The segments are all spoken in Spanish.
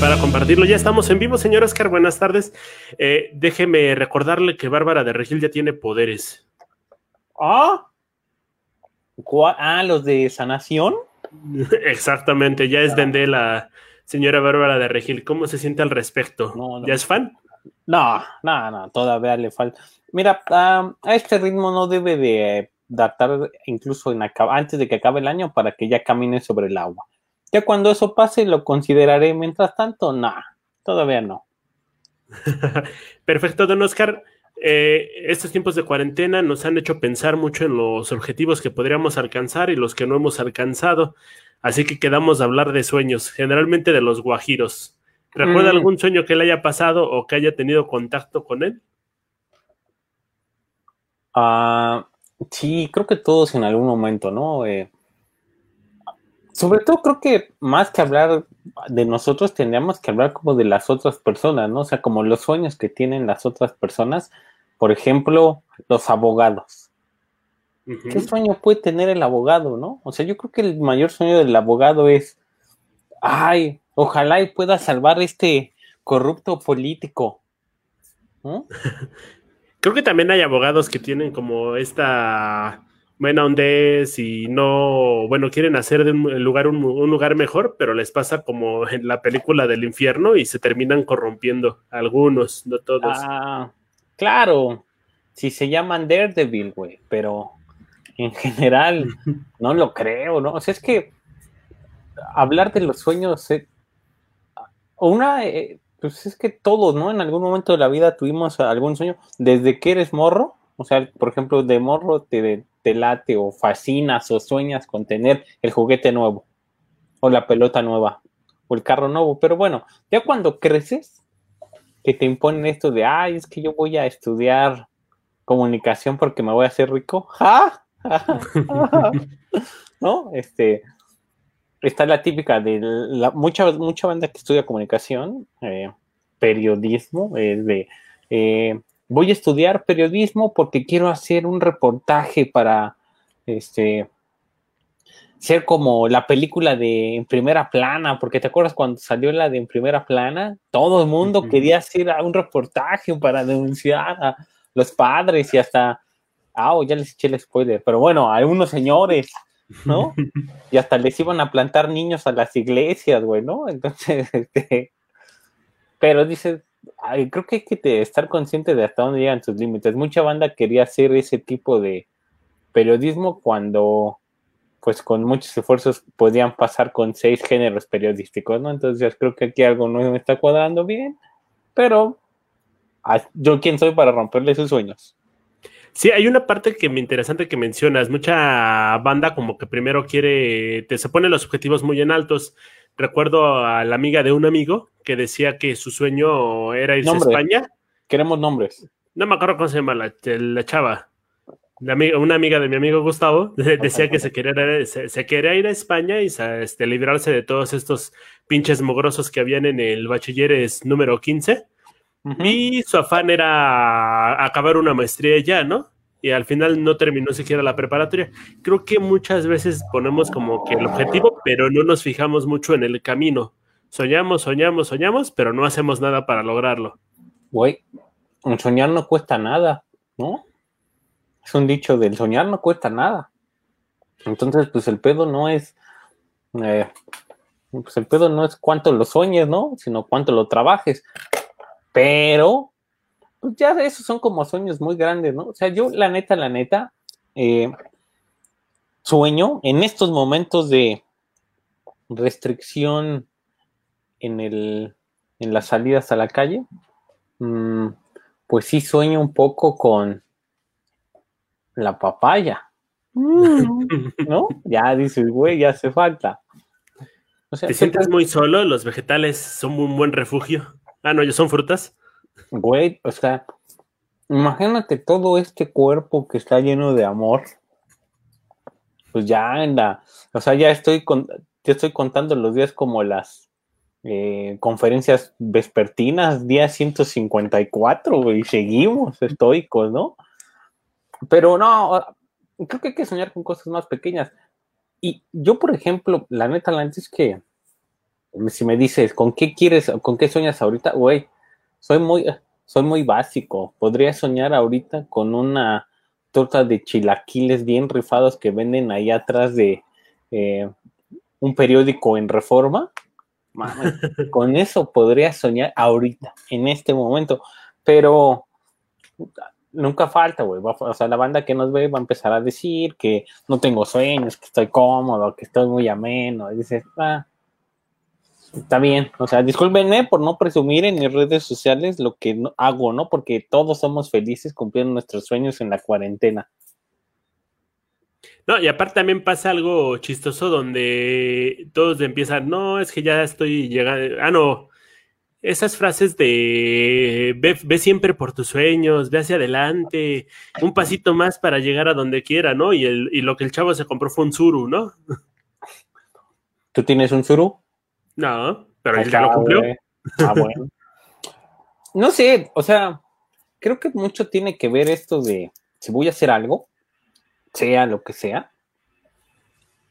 para compartirlo. Ya estamos en vivo, señor Oscar. Buenas tardes. Eh, déjeme recordarle que Bárbara de Regil ya tiene poderes. Ah, ah los de sanación. Exactamente, ya es ah. Dende la señora Bárbara de Regil. ¿Cómo se siente al respecto? ¿Ya es fan? No, no, no, todavía le falta. Mira, a este ritmo no debe de datar incluso en antes de que acabe el año para que ya camine sobre el agua. Ya cuando eso pase lo consideraré, mientras tanto, no, todavía no. Perfecto, don Oscar. Eh, estos tiempos de cuarentena nos han hecho pensar mucho en los objetivos que podríamos alcanzar y los que no hemos alcanzado. Así que quedamos a hablar de sueños, generalmente de los guajiros. ¿Recuerda mm. algún sueño que le haya pasado o que haya tenido contacto con él? Ah, sí, creo que todos en algún momento, ¿no? Eh, sobre todo creo que más que hablar de nosotros, tendríamos que hablar como de las otras personas, ¿no? O sea, como los sueños que tienen las otras personas. Por ejemplo, los abogados. ¿Qué sueño puede tener el abogado, no? O sea, yo creo que el mayor sueño del abogado es, ay, ojalá y pueda salvar este corrupto político. creo que también hay abogados que tienen como esta buena hondez y no, bueno, quieren hacer de un lugar un, lugar mejor, pero les pasa como en la película del infierno y se terminan corrompiendo algunos, no todos. Ah, claro, si se llaman Daredevil, güey, pero en general no lo creo, ¿no? O sea, es que hablar de los sueños, eh, una, eh, pues es que todos, ¿no? En algún momento de la vida tuvimos algún sueño, desde que eres morro, o sea, por ejemplo, de morro te te late o fascinas o sueñas con tener el juguete nuevo o la pelota nueva o el carro nuevo. Pero bueno, ya cuando creces, que te imponen esto de, ay, es que yo voy a estudiar comunicación porque me voy a hacer rico. ¿No? Este, está la típica de la, mucha, mucha banda que estudia comunicación, eh, periodismo, es de, eh, voy a estudiar periodismo porque quiero hacer un reportaje para este ser como la película de en primera plana, porque te acuerdas cuando salió la de en primera plana, todo el mundo quería hacer un reportaje para denunciar a los padres y hasta, ah, oh, ya les eché el spoiler, pero bueno, a algunos señores, ¿no? y hasta les iban a plantar niños a las iglesias, güey, ¿no? Entonces, este, pero dices, creo que hay que estar consciente de hasta dónde llegan sus límites. Mucha banda quería hacer ese tipo de periodismo cuando, pues con muchos esfuerzos podían pasar con seis géneros periodísticos, ¿no? Entonces creo que aquí algo no me está cuadrando bien, pero ah, yo quién soy para romperle sus sueños. Sí, hay una parte que me interesante que mencionas. Mucha banda como que primero quiere, te se pone los objetivos muy en altos recuerdo a la amiga de un amigo que decía que su sueño era irse a España. Queremos nombres. No me acuerdo cómo se llama la, chava. una amiga de mi amigo Gustavo decía que se quería, se, quería ir a España y este, librarse de todos estos pinches mogrosos que habían en el bachilleres número 15. Y su afán era acabar una maestría ya, ¿no? Y al final no terminó siquiera la preparatoria. Creo que muchas veces ponemos como que el objetivo, pero no nos fijamos mucho en el camino. Soñamos, soñamos, soñamos, pero no hacemos nada para lograrlo. Güey, soñar no cuesta nada, ¿no? Es un dicho del soñar no cuesta nada. Entonces, pues el pedo no es, eh, pues el pedo no es cuánto lo sueñes, ¿no? Sino cuánto lo trabajes. Pero pues ya esos son como sueños muy grandes, ¿no? O sea, yo la neta, la neta, eh, sueño en estos momentos de restricción en, el, en las salidas a la calle, mm, pues sí sueño un poco con la papaya. ¿No? Ya dice güey, ya hace falta. ¿Te sientes muy solo? ¿Los vegetales son un buen refugio? Ah, no, son frutas. Güey, o sea, imagínate todo este cuerpo que está lleno de amor. Pues ya en la, o sea, ya estoy con, estoy contando los días como las eh, conferencias vespertinas, día 154, y seguimos estoicos, ¿no? Pero no, creo que hay que soñar con cosas más pequeñas. Y yo, por ejemplo, la neta, la neta es que si me dices, ¿con qué quieres, con qué sueñas ahorita? Güey, soy muy, soy muy básico. Podría soñar ahorita con una torta de chilaquiles bien rifados que venden ahí atrás de eh, un periódico en reforma. con eso podría soñar ahorita, en este momento. Pero nunca falta, güey. O sea, la banda que nos ve va a empezar a decir que no tengo sueños, que estoy cómodo, que estoy muy ameno. Y dices, ah, está bien. O sea, discúlpenme por no presumir en mis redes sociales lo que hago, ¿no? Porque todos somos felices cumpliendo nuestros sueños en la cuarentena. No, y aparte también pasa algo chistoso donde todos empiezan, no, es que ya estoy llegando, ah, no, esas frases de ve, siempre por tus sueños, ve hacia adelante, un pasito más para llegar a donde quiera, ¿no? Y, el, y lo que el chavo se compró fue un suru, ¿no? ¿Tú tienes un suru? No, pero él ya lo cumplió. Ah, bueno. no sé, o sea, creo que mucho tiene que ver esto de si voy a hacer algo, sea lo que sea.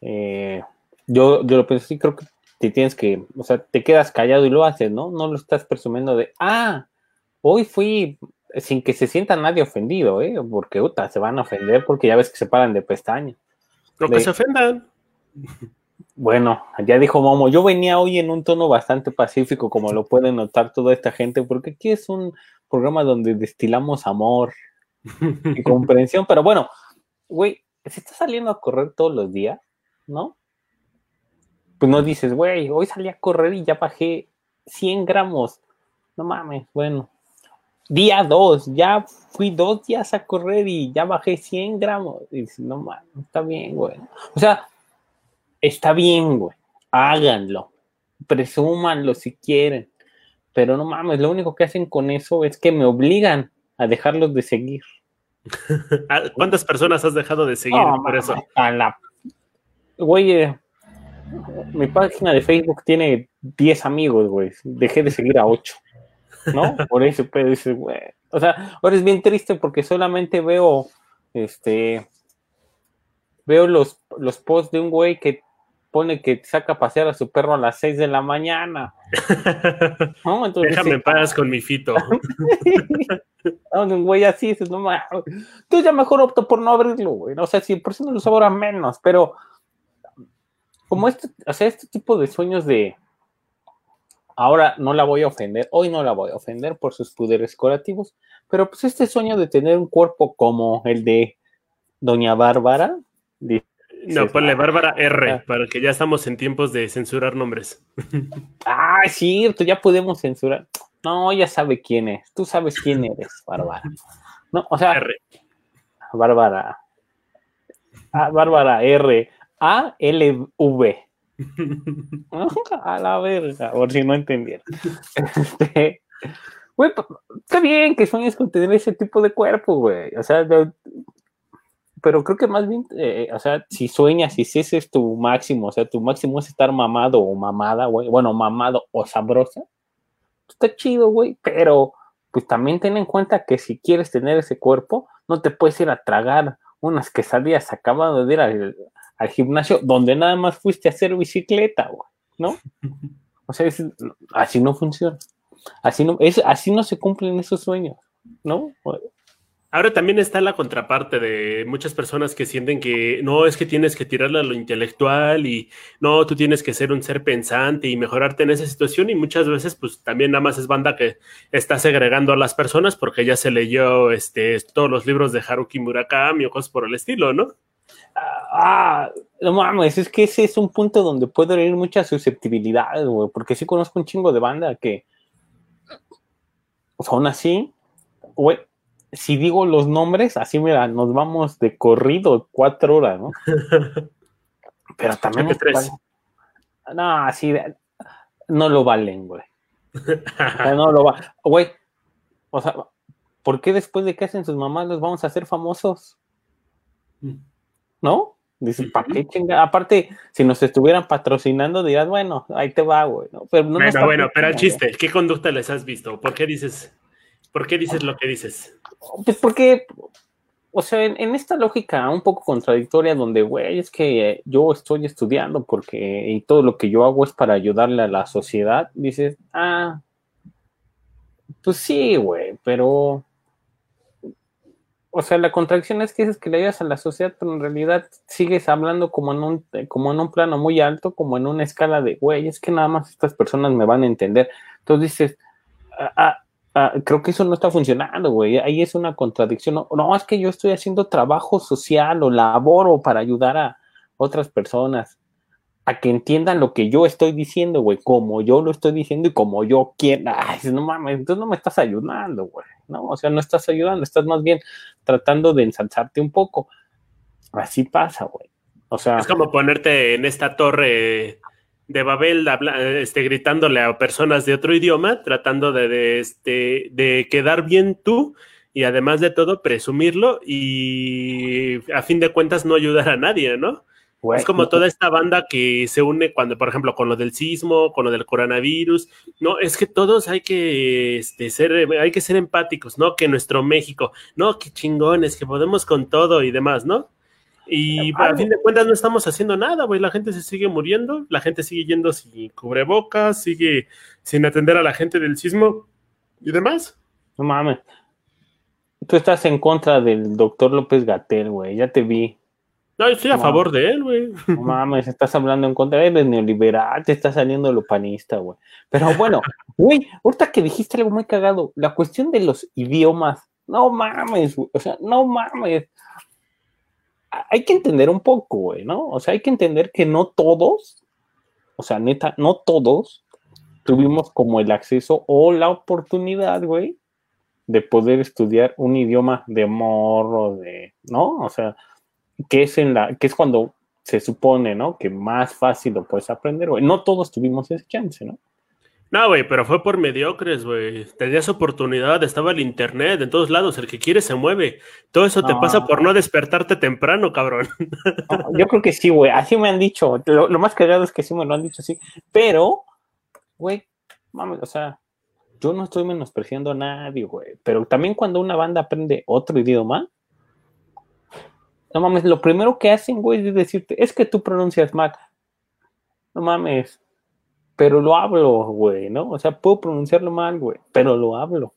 Eh, yo, yo lo pienso así, creo que te tienes que, o sea, te quedas callado y lo haces, ¿no? No lo estás presumiendo de, ah, hoy fui sin que se sienta nadie ofendido, ¿eh? Porque, puta, se van a ofender porque ya ves que se paran de pestaña. Lo que se ofendan. Bueno, ya dijo Momo, yo venía hoy en un tono bastante pacífico, como lo pueden notar toda esta gente, porque aquí es un programa donde destilamos amor y comprensión, pero bueno, güey, si estás saliendo a correr todos los días, ¿no? Pues no dices, güey, hoy salí a correr y ya bajé 100 gramos. No mames, bueno. Día 2, ya fui dos días a correr y ya bajé 100 gramos. Y dices, no mames, está bien, güey. O sea, está bien, güey. Háganlo. Presúmanlo si quieren. Pero no mames, lo único que hacen con eso es que me obligan a dejarlos de seguir. ¿Cuántas personas has dejado de seguir por eso? A la... Güey, eh, mi página de Facebook tiene 10 amigos, güey. Dejé de seguir a 8. ¿No? Por eso, pero dice, güey. O sea, ahora es bien triste porque solamente veo, este, veo los, los posts de un güey que pone que saca a pasear a su perro a las 6 de la mañana. ¿No? Déjame en paz con mi fito. un güey así, dices, no mames. Ya mejor opto por no abrirlo, güey. O sea, si por no lo sabora menos, pero como este, o sea, este tipo de sueños de ahora no la voy a ofender, hoy no la voy a ofender por sus poderes curativos, pero pues este sueño de tener un cuerpo como el de Doña Bárbara. No, ponle Bárbara R, ah. para que ya estamos en tiempos de censurar nombres. Ah, es cierto, ya podemos censurar. No, ya sabe quién es. Tú sabes quién eres, Bárbara. No, o sea, R. Bárbara. Ah, Bárbara R. A-L-V. a la verga, por si no entendieron. Este, güey, está bien que sueñes con tener ese tipo de cuerpo, güey. O sea, pero creo que más bien, eh, o sea, si sueñas, y si ese es tu máximo, o sea, tu máximo es estar mamado o mamada, güey, bueno, mamado o sabrosa, está chido, güey, pero pues también ten en cuenta que si quieres tener ese cuerpo, no te puedes ir a tragar unas quesadillas acabado de ir al, gimnasio donde nada más fuiste a hacer bicicleta, ¿no? O sea, así no funciona. Así no, es, así no se cumplen esos sueños, ¿no? Ahora también está la contraparte de muchas personas que sienten que no es que tienes que tirarle a lo intelectual y no, tú tienes que ser un ser pensante y mejorarte en esa situación y muchas veces pues también nada más es banda que está segregando a las personas porque ya se leyó este, todos los libros de Haruki Murakami o cosas por el estilo, ¿no? Ah, no mames, es que ese es un punto donde puede haber mucha susceptibilidad, güey, porque sí conozco un chingo de banda que son así, si digo los nombres, así mira, nos vamos de corrido cuatro horas, ¿no? Pero también... No, así, no lo valen, güey. no lo va. Güey, o sea, ¿por qué después de que hacen sus mamás los vamos a hacer famosos? ¿no? Dice, ¿para qué chinga? Aparte, si nos estuvieran patrocinando, dirás, bueno, ahí te va, güey. ¿no? Pero no bueno, bueno, pero el chiste, ¿qué conducta les has visto? ¿Por qué dices, por qué dices lo que dices? Pues porque, o sea, en, esta lógica un poco contradictoria donde, güey, es que yo estoy estudiando porque y todo lo que yo hago es para ayudarle a la sociedad, dices, ah, pues sí, güey, pero, o sea, la contradicción es que dices que le ayudas a la sociedad, pero en realidad sigues hablando como en un, como en un plano muy alto, como en una escala de, güey, es que nada más estas personas me van a entender. Entonces dices, ah, ah Ah, creo que eso no está funcionando, güey. Ahí es una contradicción. No, es que yo estoy haciendo trabajo social o laboro para ayudar a otras personas a que entiendan lo que yo estoy diciendo, güey, como yo lo estoy diciendo y como yo quiero. Ay, no mames, entonces no me estás ayudando, güey, ¿no? O sea, no estás ayudando, estás más bien tratando de ensalzarte un poco. Así pasa, güey. O sea. Es como ponerte en esta torre de Babel este, gritándole a personas de otro idioma, tratando de, este, de quedar bien tú y además de todo presumirlo y a fin de cuentas no ayudar a nadie, ¿no? es como toda esta banda que se une cuando, por ejemplo, con lo del sismo, con lo del coronavirus. No, es que todos hay que este, ser, hay que ser empáticos, ¿no? Que nuestro México, no, que chingones, que podemos con todo y demás, ¿no? Y a fin de cuentas no estamos haciendo nada, güey. La gente se sigue muriendo, la gente sigue yendo sin cubrebocas, sigue sin atender a la gente del sismo y demás. No mames. Tú estás en contra del doctor López Gatel, güey. Ya te vi. No, estoy a favor de él, güey. No mames, estás hablando en contra de él, neoliberal, te está saliendo lo panista, güey. Pero bueno, güey, ahorita que dijiste algo muy cagado, la cuestión de los idiomas, no mames, güey. O sea, no mames hay que entender un poco, güey, ¿no? O sea, hay que entender que no todos, o sea, neta, no todos tuvimos como el acceso o la oportunidad, güey, de poder estudiar un idioma de morro, de, ¿no? O sea, que es en la, que es cuando se supone, ¿no? Que más fácil lo puedes aprender, güey. No todos tuvimos ese chance, ¿no? No, güey, pero fue por mediocres, güey. Tenías oportunidad, estaba el internet en todos lados, el que quiere se mueve. Todo eso te pasa por no despertarte temprano, cabrón. yo creo que sí, güey. Así me han dicho. Lo, más cagado es que sí me lo han dicho así. Pero, güey, mames, o sea, yo no estoy menospreciando a nadie, güey. Pero también cuando una banda aprende otro idioma, no mames, lo primero que hacen, güey, es decirte, es que tú pronuncias mal. No mames, pero lo hablo, güey, ¿no? O sea, puedo pronunciarlo mal, güey, pero lo hablo,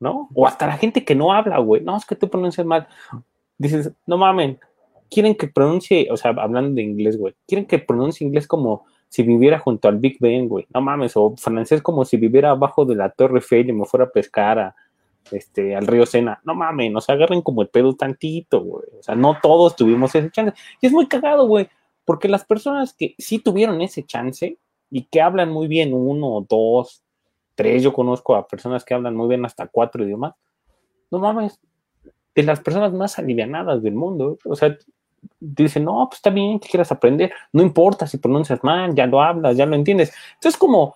¿no? O hasta la gente que no habla, güey, no, es que tú pronuncias mal. Dices, no mamen, quieren que pronuncie, o sea, hablando de inglés, güey, quieren que pronuncie inglés como si viviera junto al Big Ben, güey, no mames, o francés como si viviera abajo de la Torre Eiffel y me fuera a pescar a, este, al río Sena. No mames, nos agarren como el pedo tantito, güey. O sea, no todos tuvimos ese chance. Y es muy cagado, güey, porque las personas que sí tuvieron ese chance, y que hablan muy bien uno, dos, tres, yo conozco a personas que hablan muy bien hasta cuatro idiomas, no mames, de las personas más alivianadas del mundo, o sea, dicen, no, pues está bien que quieras aprender, no importa si pronuncias mal, ya lo hablas, ya lo entiendes. Entonces, como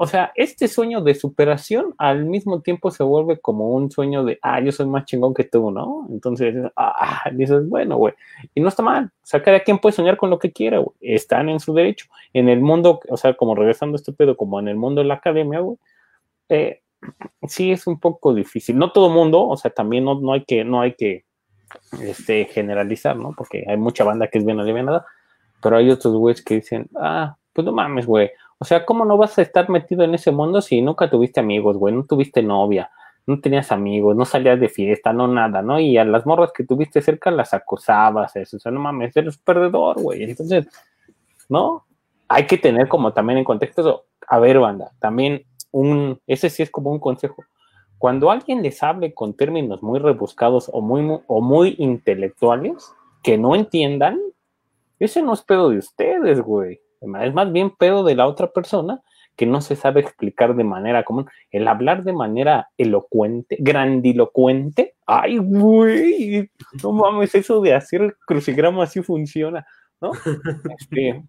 o sea, este sueño de superación al mismo tiempo se vuelve como un sueño de, ah, yo soy más chingón que tú, ¿no? Entonces, ah, dices, bueno, güey, y no está mal, o sea, quien puede soñar con lo que quiera, güey, están en su derecho. En el mundo, o sea, como regresando a este pedo, como en el mundo de la academia, güey, eh, sí es un poco difícil. No todo mundo, o sea, también no, no hay que, no hay que este, generalizar, ¿no? Porque hay mucha banda que es bien alivianada, pero hay otros güeyes que dicen, ah, pues no mames, güey, o sea, ¿cómo no vas a estar metido en ese mundo si nunca tuviste amigos, güey? No tuviste novia, no tenías amigos, no salías de fiesta, no nada, ¿no? Y a las morras que tuviste cerca las acosabas, eso. O sea, no mames, eres perdedor, güey. Entonces, ¿no? Hay que tener como también en contexto eso. A ver, banda, también un, ese sí es como un consejo. Cuando alguien les hable con términos muy rebuscados o muy, o muy intelectuales, que no entiendan, ese no es pedo de ustedes, güey. Es más bien pedo de la otra persona que no se sabe explicar de manera común. El hablar de manera elocuente, grandilocuente, ay, güey, no mames, eso de hacer el crucigrama así funciona, ¿no? Este,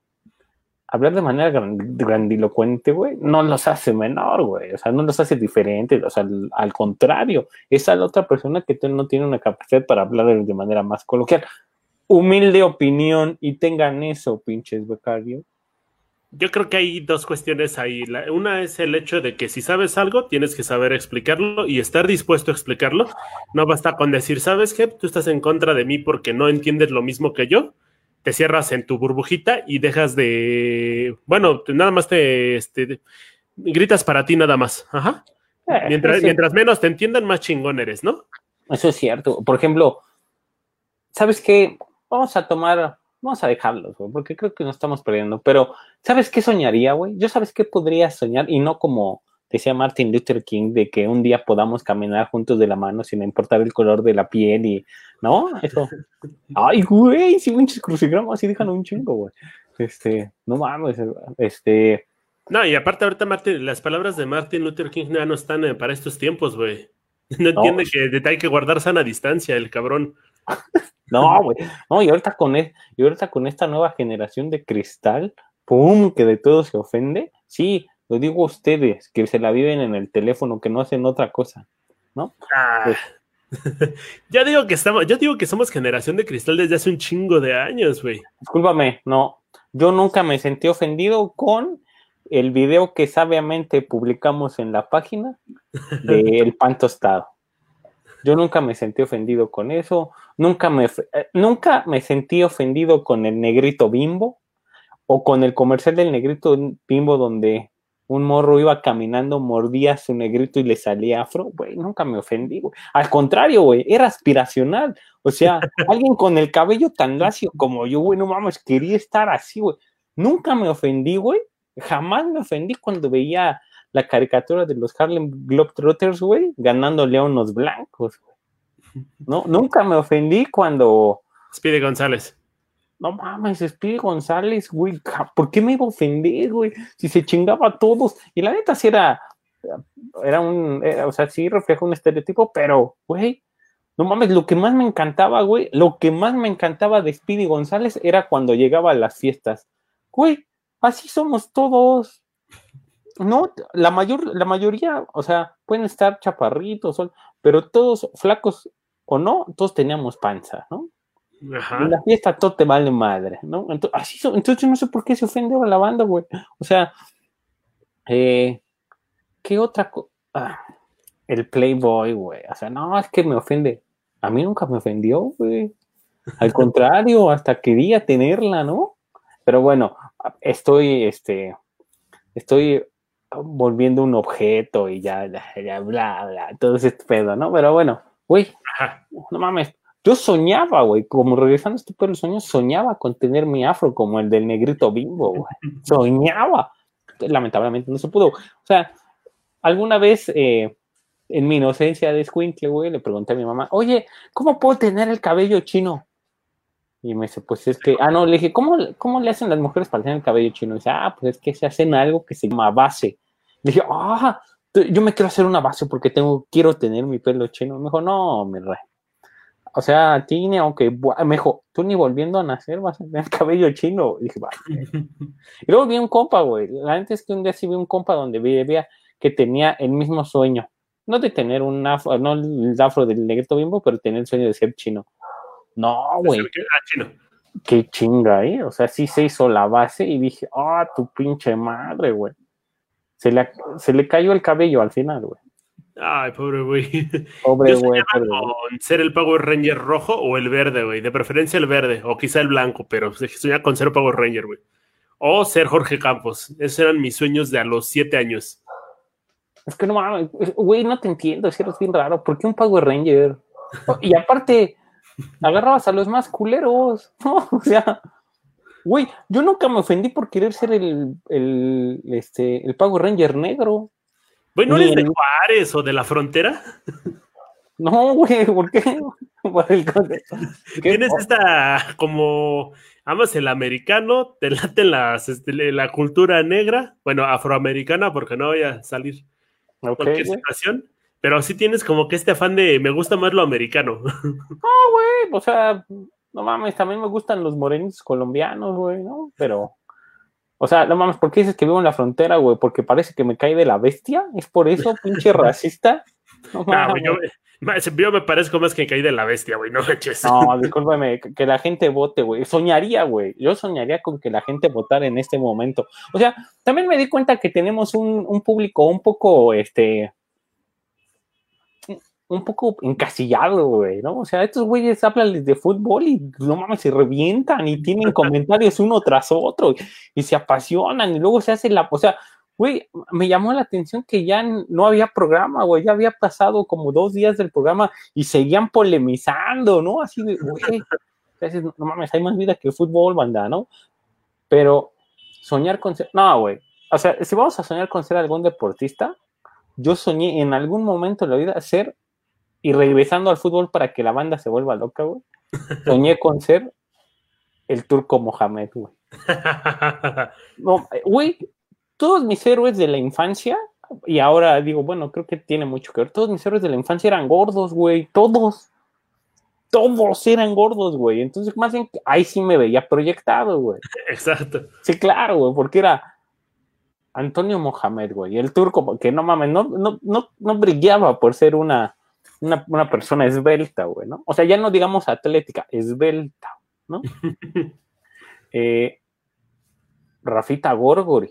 hablar de manera grandilocuente, güey, no los hace menor, güey, o sea, no los hace diferentes, o sea, al, contrario, es a la otra persona que no tiene una capacidad para hablar de manera más coloquial. Humilde opinión y tengan eso, pinches becarios Yo creo que hay dos cuestiones ahí. La- una es el hecho de que si sabes algo, tienes que saber explicarlo y estar dispuesto a explicarlo. No basta con decir, ¿sabes qué? Tú estás en contra de mí porque no entiendes lo mismo que yo. Te cierras en tu burbujita y dejas de. Bueno, nada más te. Este, gritas para ti nada más. Ajá. Eh, Mientras, mientras menos te entiendan, más chingón eres, ¿no? eso es cierto. Por ejemplo, ¿sabes qué? Vamos a tomar, vamos a dejarlos, porque creo que nos estamos perdiendo. Pero, ¿sabes qué soñaría, güey? Yo sabes qué podría soñar y no como decía Martin Luther King de que un día podamos caminar juntos de la mano sin importar el color de la piel y, ¿no? Eso. Ay, güey, si pinches crucigramas, sí dejan un chingo, güey. Este, no mames, este, No, y aparte ahorita Martin, las palabras de Martin Luther King ya no están eh, para estos tiempos, güey. No entiende que hay que guardar sana distancia, el cabrón. No, güey. No, y ahorita con e- y ahorita con esta nueva generación de cristal, pum, que de todo se ofende. Sí, lo digo a ustedes, que se la viven en el teléfono, que no hacen otra cosa. Ah. Pues- yo digo que estamos, yo digo que somos generación de cristal desde hace un chingo de años, güey. Discúlpame, no. Yo nunca me sentí ofendido con el video que sabiamente publicamos en la página del pan tostado. Yo nunca me sentí ofendido con eso. Nunca me, eh, nunca me sentí ofendido con el negrito bimbo o con el comercial del negrito bimbo donde un morro iba caminando, mordía a su negrito y le salía afro. Güey, nunca me ofendí, güey. Al contrario, güey, era aspiracional. O sea, alguien con el cabello tan lacio como yo, güey, no mames, quería estar así, güey. Nunca me ofendí, güey. Jamás me ofendí cuando veía la caricatura de los Harlem Globetrotters, güey, ganándole a unos blancos, güey. No, nunca me ofendí cuando, Speedy González. No mames, Speedy González, güey, ¿por qué me iba a ofender, güey? Si se chingaba a todos. Y la neta sí era, era un, o sea, sí refleja un estereotipo, pero, güey, no mames, lo que más me encantaba, güey, lo que más me encantaba de Speedy González era cuando llegaba a las fiestas. Güey, así somos todos. No, la mayor, la mayoría, o sea, pueden estar chaparritos, pero todos flacos o no, todos teníamos panza, ¿no? Ajá. En la fiesta todo te vale madre, ¿no? Entonces, así son- entonces no sé por qué se ofende ahora la banda, güey. O sea, eh, ¿qué otra cosa? el Playboy, güey. O sea, no, es que me ofende. A mí nunca me ofendió, güey. Al contrario, hasta quería tenerla, ¿no? Pero bueno, estoy, este, estoy volviendo un objeto y ya, ya, ya, bla, bla, todo ese pedo, ¿no? Pero bueno, güey, no mames, yo soñaba, güey, como regresando a este del sueño, soñaba con tener mi afro como el del negrito bimbo, güey. Soñaba. Lamentablemente no se pudo. O sea, alguna vez eh, en mi inocencia de escuincle, güey, le pregunté a mi mamá, oye, ¿cómo puedo tener el cabello chino? Y me dice, pues es que, ah, no, le dije, ¿cómo, cómo le hacen las mujeres para tener el cabello chino? Y dice, ah, pues es que se hacen algo que se llama base. Le dije, ah, yo me quiero hacer una base porque tengo, quiero tener mi pelo chino. Me dijo, no, mi rey. O sea, a ti, ni aunque, me dijo, tú ni volviendo a nacer vas a tener cabello chino. Y dije, va. Y luego vi un compa, güey. La neta es que un día sí vi un compa donde veía que tenía el mismo sueño. No de tener un afro, no el afro del negrito bimbo, pero tener el sueño de ser chino. No, güey. Ah, chino. Qué chinga, ¿eh? O sea, sí se hizo la base y dije, ah, tu pinche madre, güey. Se le, se le cayó el cabello al final, güey. Ay, pobre güey. Pobre güey. ser el Power Ranger rojo o el verde, güey. De preferencia el verde, o quizá el blanco, pero soñaba con ser Power Ranger, güey. O ser Jorge Campos. Esos eran mis sueños de a los siete años. Es que no mames, güey, no te entiendo, es que eres bien raro. ¿Por qué un Power Ranger? Y aparte, agarrabas a los más culeros, ¿no? O sea, güey, yo nunca me ofendí por querer ser el, el, este, el Power Ranger negro. Güey, ¿no eres de el- Juárez o de la frontera? No, güey, ¿por qué? Por el contexto. ¿Qué? Tienes esta como amas el americano, te late las, este, la cultura negra, bueno, afroamericana, porque no voy a salir Ok, cualquier güey. situación, pero sí tienes como que este afán de me gusta más lo americano. güey, o sea, no mames, también me gustan los morenitos colombianos, güey, ¿no? Pero, o sea, no mames, ¿por qué dices que vivo en la frontera, güey? Porque parece que me cae de la bestia, ¿es por eso, pinche racista? No Ah, güey, mames. yo, Yo me parezco más que caí de la bestia, güey, no manches. No, discúlpeme, que la gente vote, güey. Soñaría, güey. Yo soñaría con que la gente votara en este momento. O sea, también me di cuenta que tenemos un, un público un poco, este, un poco encasillado, güey, ¿no? O sea, estos güeyes hablan de fútbol y no mames, se revientan y tienen comentarios uno tras otro y se apasionan y luego se hace la, o sea, güey, me llamó la atención que ya no había programa, güey, ya había pasado como dos días del programa y seguían polemizando, ¿no? Así de, güey, no mames, hay más vida que el fútbol, banda, ¿no? Pero soñar con ser, no, güey, o sea, si vamos a soñar con ser algún deportista, yo soñé en algún momento de la vida ser y regresando al fútbol para que la banda se vuelva loca, güey. Soñé con ser el turco Mohamed, güey. güey, todos mis héroes de la infancia, y ahora digo, bueno, creo que tiene mucho que ver, todos mis héroes de la infancia eran gordos, güey, todos. Todos eran gordos, güey. Entonces, más bien, ahí sí me veía proyectado, güey. Exacto. Sí, claro, güey, porque era Antonio Mohamed, güey, el turco, que no mames, no, no, no, no brillaba por ser una una, persona esbelta, güey, ¿no? O sea, ya no digamos atlética, esbelta, ¿no? Eh, Rafita Gorgori.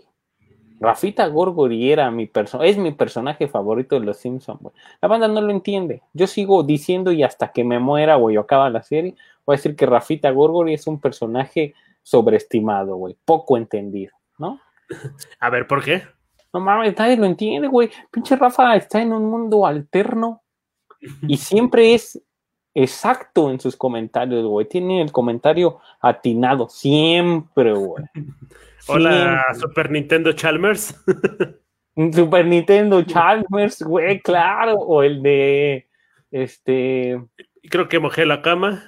Rafita Gorgori era mi es mi personaje favorito de los Simpsons, güey. La banda no lo entiende. Yo sigo diciendo y hasta que me muera, güey, o acaba la serie, voy a decir que Rafita Gorgori es un personaje sobreestimado, güey, poco entendido, ¿no? A ver, ¿por qué? No mames, nadie lo entiende, güey. Pinche Rafa está en un mundo alterno y siempre es exacto en sus comentarios, güey. Tiene el comentario atinado, siempre, güey. Hola, Super Nintendo Chalmers. Super Nintendo Chalmers, güey, claro. O el de este. Creo que mojé la cama.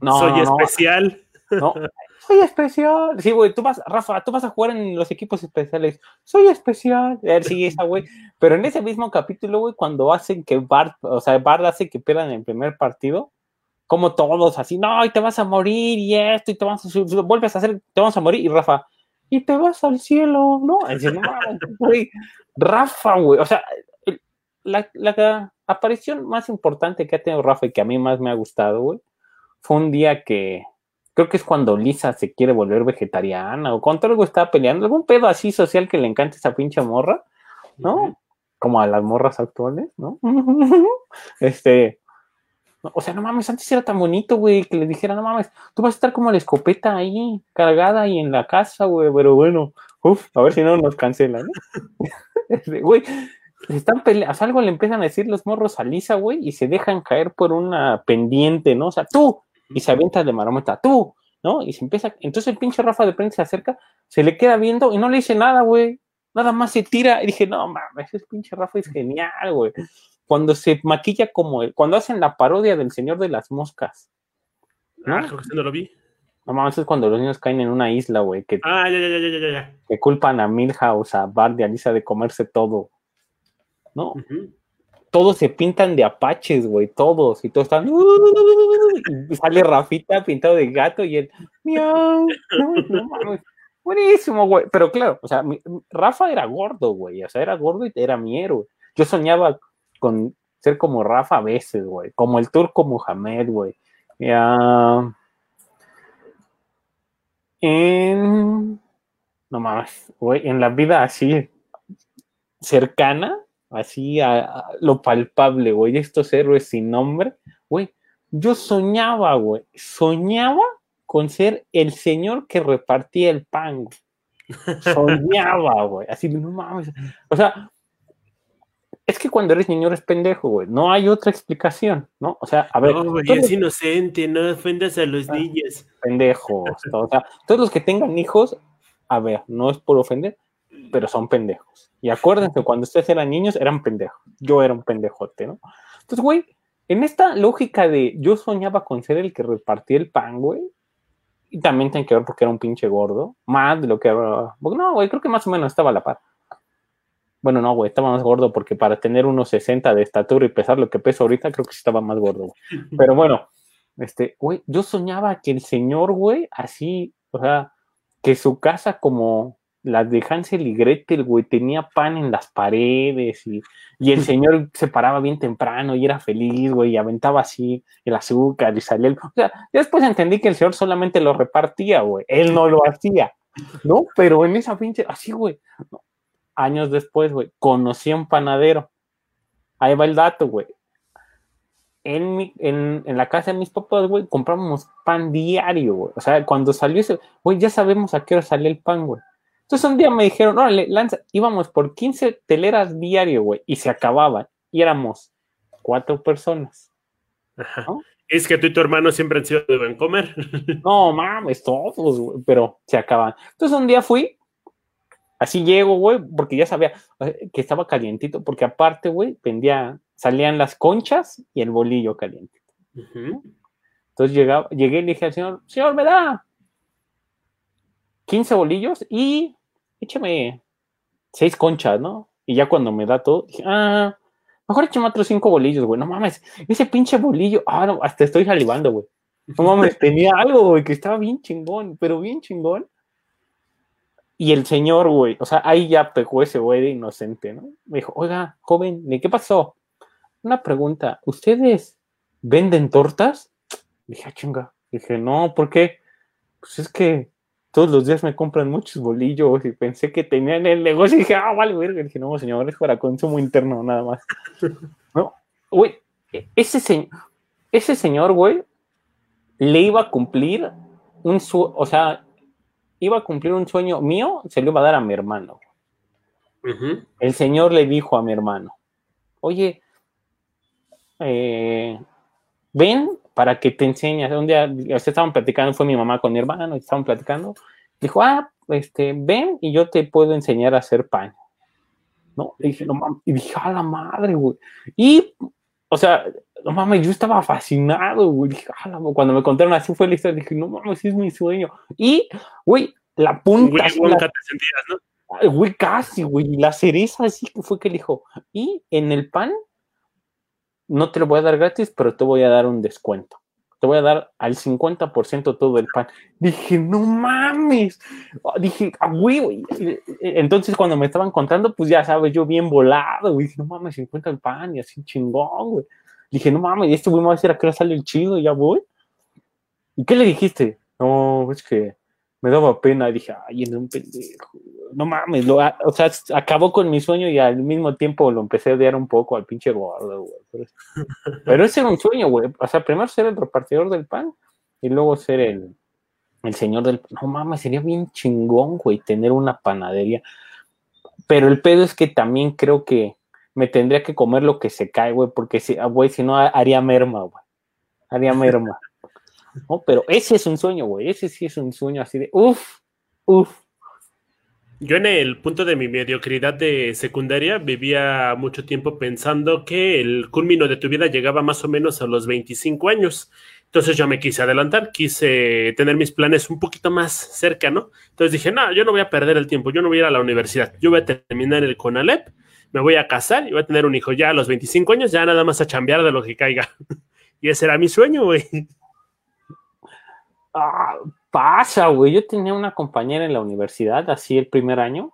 No, Soy especial. No, soy especial. Sí, güey, tú vas, Rafa, tú vas a jugar en los equipos especiales. Soy especial. A ver, sí, esa, güey. Pero en ese mismo capítulo, güey, cuando hacen que Bart, o sea, Bart hace que pierdan el primer partido, como todos así, no, y te vas a morir, y esto, y te vas a, vuelves a hacer, te vas a morir, y Rafa, y te vas al cielo, ¿no? güey, Rafa, güey, o sea, la, la aparición más importante que ha tenido Rafa y que a mí más me ha gustado, güey, fue un día que creo que es cuando Lisa se quiere volver vegetariana o cuando algo está peleando, algún pedo así social que le encanta esa pinche morra, ¿no? Como a las morras actuales, ¿no? este, o sea, no mames, antes era tan bonito, güey, que le dijera, no mames, tú vas a estar como la escopeta ahí, cargada ahí en la casa, güey, pero bueno, uff, a ver si no nos cancelan, ¿no? Este, güey, están peleando, algo le empiezan a decir los morros a Lisa, güey, y se dejan caer por una pendiente, ¿no? O sea, tú, y se avienta de marometa, tú, ¿no? Y se empieza, entonces el pinche Rafa de prensa se acerca, se le queda viendo y no le dice nada, güey. Nada más se tira y dije, no mames, ese pinche Rafa es genial, güey. Cuando se maquilla como él, cuando hacen la parodia del Señor de las Moscas. ¿no? Ah, no lo vi. No mames, es cuando los niños caen en una isla, güey. Que, ah, ya, ya, ya, ya, ya. Que culpan a Milhouse, a Bart y a Lisa de comerse todo. ¿No? Todos se pintan de apaches, güey, todos, y todos están, y sale Rafita pintado de gato y él, miau, buenísimo, güey, pero claro, o sea, Rafa era gordo, güey, o sea, era gordo y era mi héroe, yo soñaba con ser como Rafa a veces, güey, como el turco Mohamed, güey, ya, en, no mames, güey, en la vida así cercana, así a, lo palpable, güey, estos héroes sin nombre, güey, yo soñaba, güey, soñaba con ser el señor que repartía el pan, güey. Soñaba, güey, así, no mames, o sea, es que cuando eres niño eres pendejo, güey. No hay otra explicación, ¿no? O sea, a ver. No, güey, es inocente, no ofendas a los ah, niños. Pendejos. o sea, todos los que tengan hijos, a ver, no es por ofender, pero son pendejos. Y acuérdense, cuando ustedes eran niños, eran pendejos. Yo era un pendejote, ¿no? Entonces, güey, en esta lógica de yo soñaba con ser el que repartía el pan, güey, y también tiene que ver porque era un pinche gordo, más de lo que era. No, güey, creo que más o menos estaba a la par. Bueno, no, güey, estaba más gordo porque para tener unos 60 de estatura y pesar lo que peso ahorita, creo que sí estaba más gordo. Pero bueno, este, güey, yo soñaba que el señor, güey, así, o sea, que su casa como las de Hansel y Gretel, güey, tenía pan en las paredes y, y el señor se paraba bien temprano y era feliz, güey, y aventaba así el azúcar y salía el... O sea, después entendí que el señor solamente lo repartía, güey, él no lo hacía, ¿no? Pero en esa pinche, así, güey, años después, güey, conocí a un panadero. Ahí va el dato, güey. En, mi, en, en, la casa de mis papás, güey, compramos pan diario, güey. O sea, cuando salió ese, güey, ya sabemos a qué hora sale el pan, güey. Entonces un día me dijeron, órale, lanza, íbamos por 15 teleras diario, güey, y se acababan. Y éramos cuatro personas. ¿no? Es que tú y tu hermano siempre han sido de buen comer. No, mames, todos, güey, pero se acaban. Entonces un día fui, así llego, güey, porque ya sabía eh, que estaba calientito, porque aparte, güey, vendía, salían las conchas y el bolillo. Uh -huh. Entonces llegaba, llegué y le dije al señor, señor, me da 15 bolillos y échame seis conchas, ¿no? Y ya cuando me da todo, dije, ah, mejor échame otros cinco bolillos, güey. No mames, ese pinche bolillo, ah, no, hasta estoy salivando, güey. No mames, tenía algo, güey, que estaba bien chingón, pero bien chingón. Y el señor, güey, o sea, ahí ya pegó ese güey de inocente, ¿no? Me dijo, oiga, joven, ¿de qué pasó? Una pregunta, ¿ustedes venden tortas? Dije, ah, chinga. Dije, no, ¿por qué? Pues es que todos los días me compran muchos bolillos y pensé que tenían el negocio y dije, ah, vale, verga. Dije, no, señor, es para consumo interno, nada más. No, güey, ese, se ese señor, güey, le iba a cumplir un su o sea, iba a cumplir un sueño mío, se lo iba a dar a mi hermano. Uh -huh. El señor le dijo a mi hermano, oye, eh, ven para que te enseñes. Un día, ustedes estaban platicando, fue mi mamá con mi hermano, estaban platicando. Dijo, ah, este, ven y yo te puedo enseñar a hacer pan. ¿No? Y dije, no mames, y dije, a la madre, güey. Y, o sea, no mames, yo estaba fascinado, güey. Dije, a la, cuando me contaron así fue la historia, dije, no mames, es mi sueño. Y, güey, la punta. Güey, nunca te sentías, ¿no? Güey, casi, güey. La cereza así que fue que le dijo. Y en el pan no te lo voy a dar gratis, pero te voy a dar un descuento. Te voy a dar al 50% todo el pan. Dije, no mames. Dije, ah, güey, Entonces, cuando me estaban contando, pues ya sabes, yo bien volado, güey. Dije, no mames, 50 el pan y así chingón, güey. Dije, no mames, este güey me va a decir a qué hora sale el chido, ya voy. ¿Y qué le dijiste? No, es que me daba pena. Dije, ay, es un pendejo. No mames, lo, o sea, acabó con mi sueño y al mismo tiempo lo empecé a odiar un poco al pinche gordo, güey. Pero, pero ese era un sueño, güey. O sea, primero ser el repartidor del pan y luego ser el, el señor del No mames, sería bien chingón, güey, tener una panadería. Pero el pedo es que también creo que me tendría que comer lo que se cae, güey, porque si, güey, si no haría merma, güey. Haría merma. No, pero ese es un sueño, güey. Ese sí es un sueño así de, uff, uff. Yo en el punto de mi mediocridad de secundaria vivía mucho tiempo pensando que el culmino de tu vida llegaba más o menos a los 25 años. Entonces yo me quise adelantar, quise tener mis planes un poquito más cerca, ¿no? Entonces dije, no, yo no voy a perder el tiempo, yo no voy a ir a la universidad, yo voy a terminar el CONALEP, me voy a casar y voy a tener un hijo ya a los 25 años, ya nada más a chambear de lo que caiga. y ese era mi sueño, güey. Ah, pasa, güey. Yo tenía una compañera en la universidad, así el primer año,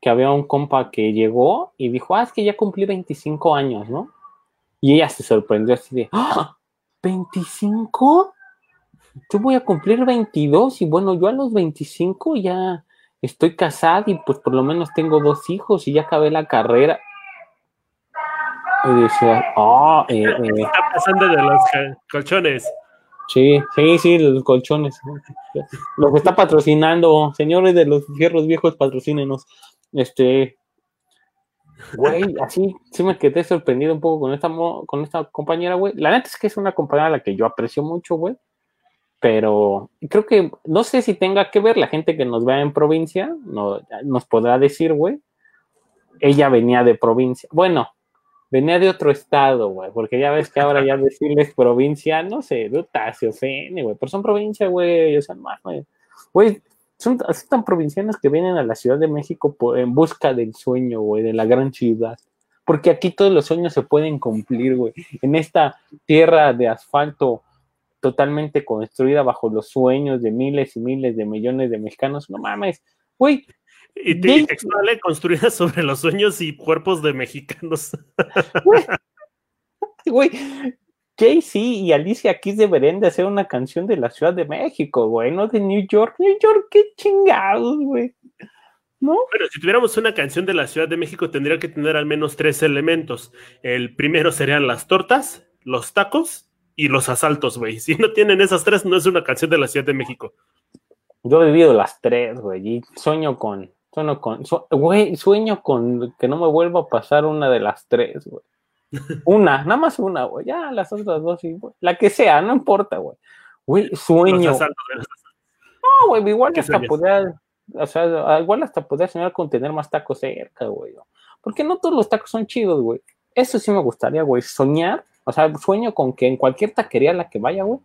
que había un compa que llegó y dijo, ah, es que ya cumplí 25 años, ¿no? Y ella se sorprendió así de, ¡Ah! ¿25? Yo voy a cumplir 22 y bueno, yo a los 25 ya estoy casada y pues por lo menos tengo dos hijos y ya acabé la carrera. Y decía, ah, eh, eh. está pasando de los colchones. Sí, sí, sí, los colchones. Lo que está patrocinando, señores de los fierros viejos, patrocínenos. Este, güey, así sí me quedé sorprendido un poco con esta, con esta compañera, güey. La neta es que es una compañera a la que yo aprecio mucho, güey. Pero creo que, no sé si tenga que ver la gente que nos vea en provincia, no, nos podrá decir, güey. Ella venía de provincia. Bueno, venía de otro estado, güey, porque ya ves que ahora ya decirles provincia, no sé, duta, se ofende, güey, pero son provincia, güey, o sea, güey, güey, son, son, tan provincianos que vienen a la Ciudad de México por, en busca del sueño, güey, de la gran ciudad, porque aquí todos los sueños se pueden cumplir, güey, en esta tierra de asfalto totalmente construida bajo los sueños de miles y miles de millones de mexicanos, no mames, güey, Y, te, textual, ¿eh? construida sobre los sueños y cuerpos de mexicanos. Güey, Jay-Z y Alicia Keys deberían de hacer una canción de la Ciudad de México, güey, no de New York. New York, qué chingados, güey. ¿No? Bueno, si tuviéramos una canción de la Ciudad de México, tendría que tener al menos tres elementos. El primero serían las tortas, los tacos y los asaltos, güey. Si no tienen esas tres, no es una canción de la Ciudad de México. Yo he vivido las tres, güey, y sueño con, sueño con, güey, sueño con que no me vuelva a pasar una de las tres, güey. Una, nada más una, güey. Ya las otras dos, sí, güey. La que sea, no importa, güey. Güey, sueño. No, güey, igual hasta podría, o sea, igual hasta podría soñar con tener más tacos cerca, güey. Porque no todos los tacos son chidos, güey. Eso sí me gustaría, güey. Soñar, o sea, sueño con que en cualquier taquería a la que vaya, güey,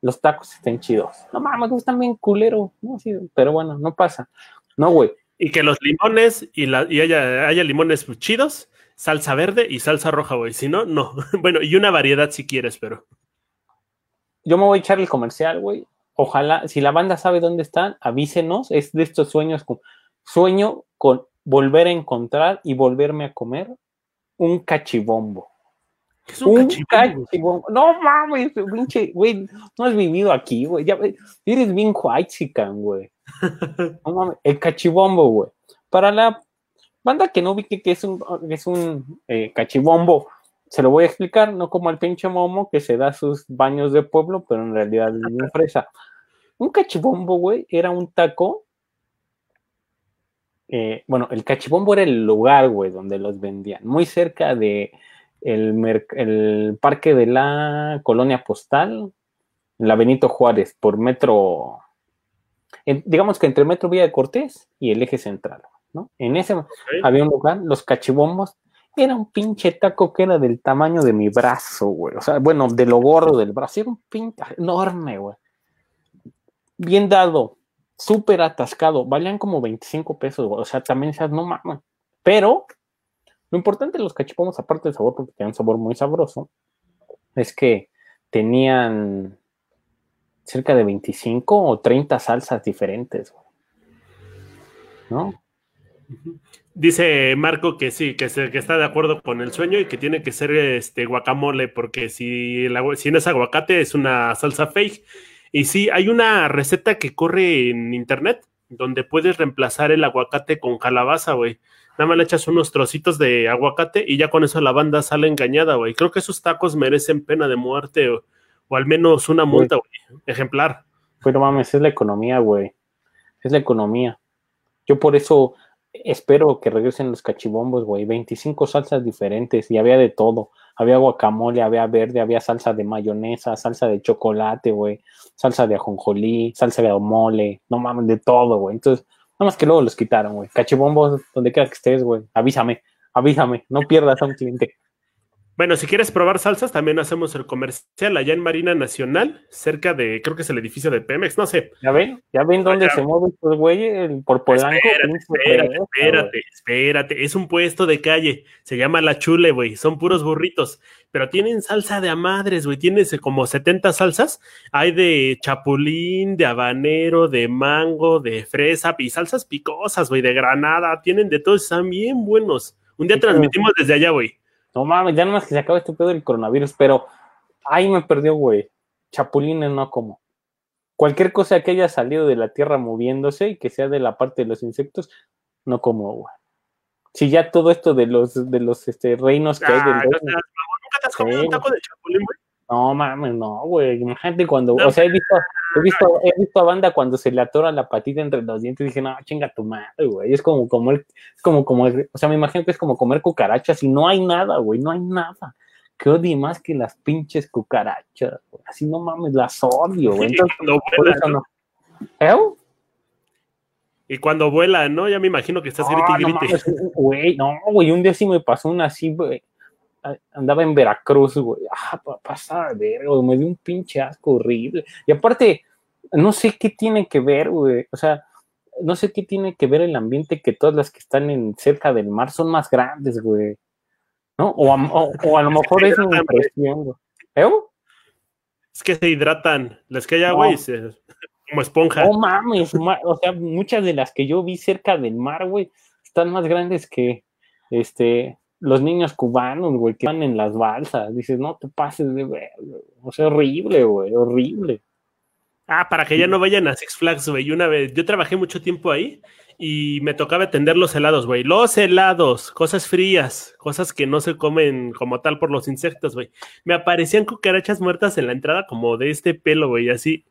los tacos estén chidos. No mames, están bien culero. No, sí, pero bueno, no pasa. No, güey. Y que los limones y, la, y haya, haya limones chidos salsa verde y salsa roja, güey. Si no, no. Bueno, y una variedad si quieres, pero. Yo me voy a echar el comercial, güey. Ojalá, si la banda sabe dónde están, avísenos. Es de estos sueños con. Sueño con volver a encontrar y volverme a comer un cachibombo. ¿Qué es un, cachibombo? No mames, pinche, güey, no has vivido aquí, güey. Eres bien white chican, güey. El cachibombo, güey. Para la Banda que no vi que es un, es un eh, cachibombo, se lo voy a explicar, no como el pinche momo que se da sus baños de pueblo, pero en realidad es una fresa. Un cachibombo, güey, era un taco. Eh, bueno, el cachibombo era el lugar, güey, donde los vendían, muy cerca de el, parque de la colonia postal, la Benito Juárez, por metro, digamos que entre Metro Villa de Cortés y el eje central. ¿no? En ese había un lugar, los cachibombos, era un pinche taco que era del tamaño de mi brazo, güey. O sea, bueno, de lo gordo del brazo. Era un pinche enorme, güey. Bien dado, súper atascado. Valían como 25 pesos, güey. O sea, también seas, no mames. Pero lo importante de los cachibombos, aparte del sabor, porque tenían un sabor muy sabroso, es que tenían cerca de 25 o 30 salsas diferentes, güey. ¿No? Dice Marco que sí, que, que, está de acuerdo con el sueño y que tiene que ser este guacamole, porque si, si no es aguacate es una salsa fake. Y sí, hay una receta que corre en internet donde puedes reemplazar el aguacate con calabaza, güey. Nada más le echas unos trocitos de aguacate y ya con eso la banda sale engañada, güey. Creo que esos tacos merecen pena de muerte o, al menos una multa, güey. Ejemplar. Pero mames, es la economía, güey. Es la economía. Yo por eso espero que regresen los cachibombos, güey. 25 salsas diferentes y había de todo. Había guacamole, había verde, había salsa de mayonesa, salsa de chocolate, güey. Salsa de ajonjolí, salsa de mole. No mames, de todo, güey. Entonces, nada más que luego los quitaron, güey. Cachibombos, donde quiera que estés, güey. Avísame, avísame. No pierdas a un cliente. Bueno, si quieres probar salsas, también hacemos el comercial allá en Marina Nacional, cerca de, creo que es el edificio de Pemex, no sé. ¿Ya ven? ¿Ya ven dónde se mueve estos güeyes? Por Polanco. Espérate, espérate, espérate, espérate, Es un puesto de calle, se llama La Chule, güey, son puros burritos, pero tienen salsa de amadres, güey, tienes como 70 salsas, hay de chapulín, de habanero, de mango, de fresa, y salsas picosas, güey, de granada, tienen de todo, están bien buenos. Un día transmitimos desde allá, güey. No mames, ya nomás que se acaba este pedo del coronavirus, pero ahí me perdió, güey. Chapulines no como. Cualquier cosa que haya salido de la tierra moviéndose y que sea de la parte de los insectos, no como, güey. Si ya todo esto de los de los este, reinos que hay del ah, ¿Nunca te has comido un taco de chapulín, güey? No mames, no, güey. Imagínate cuando, o sea, he visto, he visto, he visto a banda cuando se le atora la patita entre los dientes y dije, no, chinga tu madre, güey. Es como comer, es como comer, o sea, me imagino que es como comer cucarachas y no hay nada, güey, no hay nada. Que odie más que las pinches cucarachas, güey. Así no mames, las odio, güey. Entonces, por eso no. ¿Eh? Y cuando vuela, ¿no? Ya me imagino que estás grite y grite. Güey, no, güey, un día sí me pasó una así, güey andaba en Veracruz, güey. Ah, pasa de ver, güey. Me dio un pinche asco horrible. Y aparte, no sé qué tiene que ver, güey. O sea, no sé qué tiene que ver el ambiente que todas las que están en cerca del mar son más grandes, güey. ¿No? O a, a lo mejor es una impresión, güey. ¿Eh? Es que se hidratan. Les cae agua y se. como esponja. No mames, o sea, muchas de las que yo vi cerca del mar, güey, están más grandes que este los niños cubanos, güey, que van en las balsas. Dices, no te pases de ver, o sea, horrible, güey, horrible. Ah, para que ya no vayan a Six Flags, güey. Una vez, yo trabajé mucho tiempo ahí y me tocaba atender los helados, güey. Los helados, cosas frías, cosas que no se comen como tal por los insectos, güey. Me aparecían cucarachas muertas en la entrada como de este pelo, güey, así.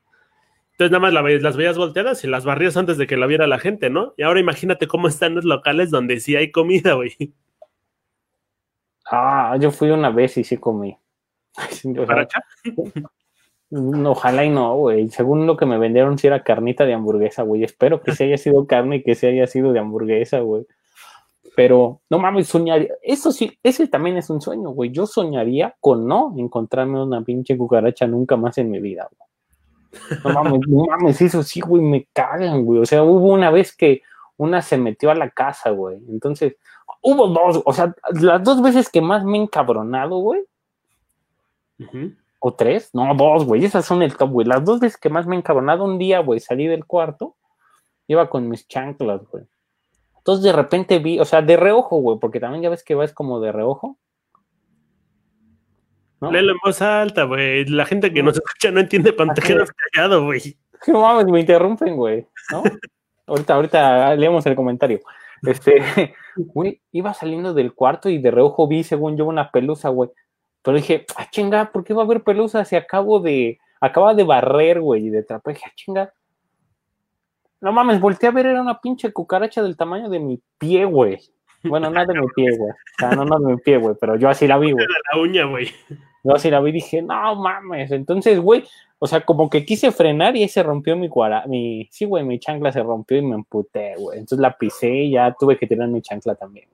Entonces nada más las veías volteadas y las barrías antes de que la viera la gente, ¿no? Y ahora imagínate cómo están los locales donde sí hay comida, güey. Ah, yo fui una vez y sí comí. Ojalá y no, güey. Según lo que me vendieron, sí era carnita de hamburguesa, güey. Espero que se haya sido carne y que se haya sido de hamburguesa, güey. Pero, no mames, soñaría. Eso sí, ese también es un sueño, güey. Yo soñaría con no encontrarme una pinche cucaracha nunca más en mi vida, güey. No mames, no mames, eso sí, güey, me cagan, güey. O sea, hubo una vez que una se metió a la casa, güey. Entonces, hubo dos, o sea, las dos veces que más me he encabronado, güey. ¿O tres? No, dos, güey. Esas son el top, güey. Las dos veces que más me he encabronado un día, güey, salí del cuarto, iba con mis chanclas, güey. Entonces de repente vi, o sea, de reojo, güey, porque también ya ves que vas como de reojo. ¿no? Léelo en voz alta, güey. La gente que nos escucha no entiende cuando te quedas callado, güey. No mames, me interrumpen, güey. ¿No? ahorita, ahorita leemos el comentario. Este, güey, iba saliendo del cuarto y de reojo vi, según yo, una pelusa, güey. Pero dije, ah, chinga, ¿por qué va a haber pelusa si acabo de, acaba de barrer, güey, y de trapar? Dije, ah, chinga. No mames, volteé a ver, era una pinche cucaracha del tamaño de mi pie, güey. Bueno, no de mi pie, güey. O sea, no, no de mi pie, güey, pero yo así la vi, güey. La uña, güey. Yo así la vi y dije, no mames. Entonces, güey, o sea, como que quise frenar y ahí se rompió mi cuara, mi, sí, güey, mi chancla se rompió y me emputé, güey. Entonces la pisé y ya tuve que tirar mi chancla también.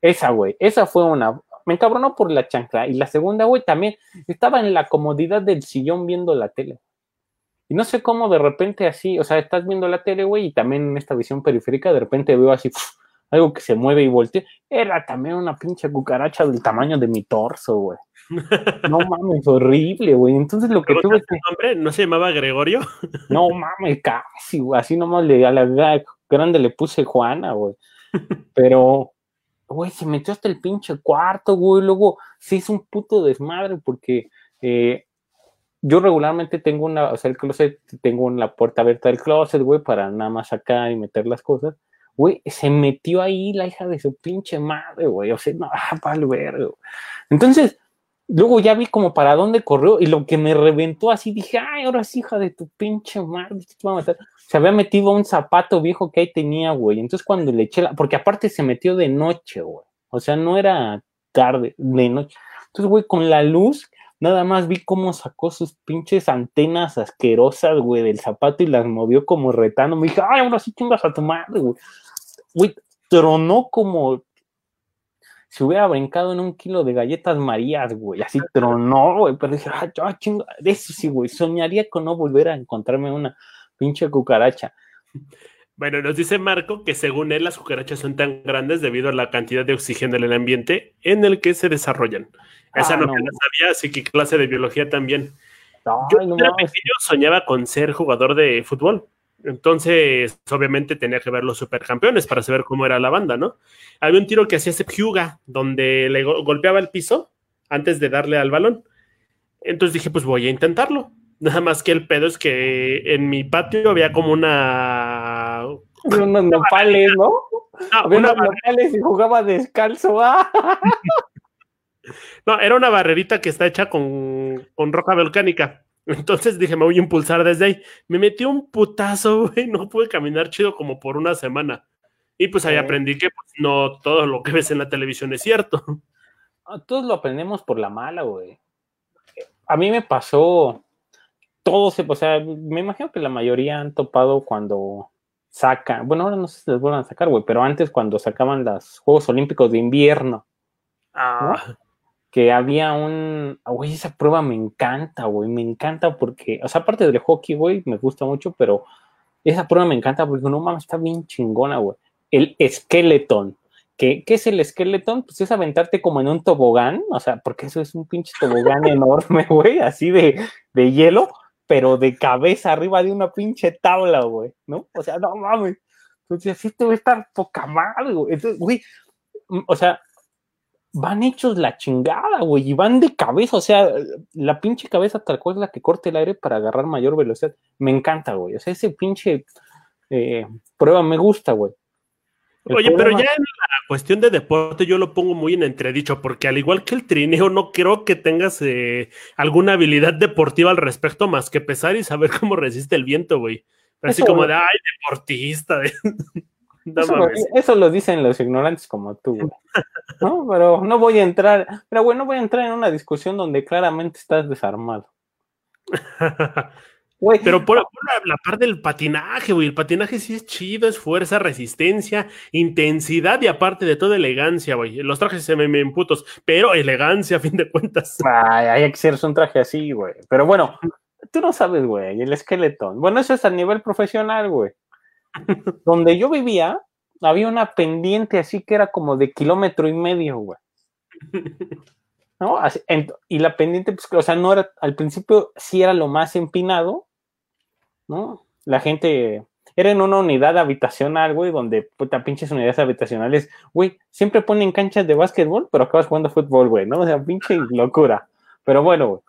Esa, güey, esa fue una, me encabronó por la chancla. Y la segunda, güey, también estaba en la comodidad del sillón viendo la tele. Y no sé cómo de repente así, o sea, estás viendo la tele, güey, y también en esta visión periférica de repente veo así, algo que se mueve y voltea. Era también una pinche cucaracha del tamaño de mi torso, güey. No mames, horrible, güey. Entonces lo que tuve que. nombre? ¿No se llamaba Gregorio? No mames, casi, güey. Así nomás le, a la grande le puse Juana, güey. Pero, güey, se metió hasta el pinche cuarto, güey. Luego se hizo un puto desmadre porque eh, yo regularmente tengo una, o sea, el closet, tengo la puerta abierta del closet, güey, para nada más sacar y meter las cosas. Güey, se metió ahí la hija de su pinche madre, güey. O sea, no, ah, vale, güey. Entonces, luego ya vi como para dónde corrió y lo que me reventó así, dije, ay, ahora sí, hija de tu pinche madre, Se había metido un zapato viejo que ahí tenía, güey. Entonces cuando le eché la, porque aparte se metió de noche, güey. O sea, no era tarde, de noche. Entonces, güey, con la luz, nada más vi cómo sacó sus pinches antenas asquerosas, güey, del zapato y las movió como retando. Me dije, ay, ahora sí chingas a tu madre, güey. Güey, tronó como si hubiera brincado en un kilo de galletas marías, güey, así tronó, güey, pero dije, ah, ah chingo, de eso sí, güey, soñaría con no volver a encontrarme una pinche cucaracha. Bueno, nos dice Marco que según él las cucarachas son tan grandes debido a la cantidad de oxígeno en el ambiente en el que se desarrollan. Esa ah, no, me la sabía, así que clase de biología también. Yo pequeño soñaba con ser jugador de fútbol. Entonces, obviamente tenía que ver los supercampeones para saber cómo era la banda, ¿no? Había un tiro que hacía Sepp Hyuga, donde le golpeaba el piso antes de darle al balón. Entonces dije, pues voy a intentarlo. Nada más que el pedo es que en mi patio había como una. Unos nopales, ¿no? había unos nopales y jugaba descalzo. ¡ah! no, era una barrerita que está hecha con, con roca volcánica. Entonces dije, me voy a impulsar desde ahí. Me metí un putazo, güey, no pude caminar chido como por una semana. Y pues ahí aprendí que pues, no todo lo que ves en la televisión es cierto. Ah, todos lo aprendemos por la mala, güey. A mí me pasó todo se, o sea, me imagino que la mayoría han topado cuando sacan, bueno, ahora no sé si les vuelvan a sacar, güey, pero antes cuando sacaban los Juegos Olímpicos de invierno. Ah que había un, güey, esa prueba me encanta, güey, me encanta porque, o sea, aparte del hockey, güey, me gusta mucho, pero esa prueba me encanta porque no mames, está bien chingona, güey. El skeleton. ¿Qué, ¿Qué es el skeleton? Pues es aventarte como en un tobogán, o sea, porque eso es un pinche tobogán enorme, güey, así de, de hielo, pero de cabeza arriba de una pinche tabla, güey, ¿no? O sea, no mames. Entonces, sí te va a estar poca madre, güey. Entonces, güey, o sea, van hechos la chingada, güey, y van de cabeza, o sea, la pinche cabeza tal cual es la que corta el aire para agarrar mayor velocidad. Me encanta, güey. O sea, ese pinche eh, prueba me gusta, güey. Oye, pero ya en la cuestión de deporte yo lo pongo muy en entredicho, porque al igual que el trineo, no creo que tengas eh, alguna habilidad deportiva al respecto más que pesar y saber cómo resiste el viento, güey. Así como de, ay, deportista. eso, lo dicen los ignorantes como tú, güey. ¿No? Pero no voy a entrar, pero güey, no voy a entrar en una discusión donde claramente estás desarmado. Pero por, la, parte del patinaje, güey. El patinaje sí es chido, es fuerza, resistencia, intensidad y aparte de todo elegancia, güey. Los trajes se me, me putos, pero elegancia a fin de cuentas. Ay, hay que ser un traje así, güey. Pero bueno, tú no sabes, güey, el esqueleto. Bueno, eso es a nivel profesional, güey. Donde yo vivía, había una pendiente así que era como de kilómetro y medio, güey. ¿No? y la pendiente, pues, o sea, no era, al principio sí era lo más empinado, ¿no? La gente era en una unidad habitacional, güey, donde puta pinches unidades habitacionales, güey, siempre ponen canchas de básquetbol, pero acabas jugando fútbol, güey, ¿no? O sea, pinche locura. Pero bueno, güey,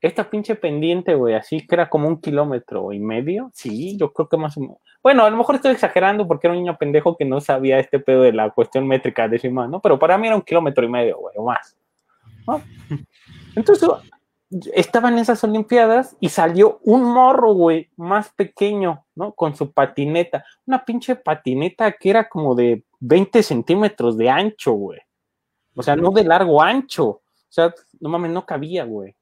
esta pinche pendiente, güey, así que era como un kilómetro y medio, sí, yo creo que más o menos. Bueno, a lo mejor estoy exagerando porque era un niño pendejo que no sabía este pedo de la cuestión métrica decimal, ¿no? Pero para mí era un kilómetro y medio, güey, o más. ¿no? Entonces, estaba en esas Olimpiadas y salió un morro, güey, más pequeño, ¿no? Con su patineta. Una pinche patineta que era como de 20 centímetros de ancho, güey. O sea, no de largo, ancho. O sea, no mames, no cabía, güey.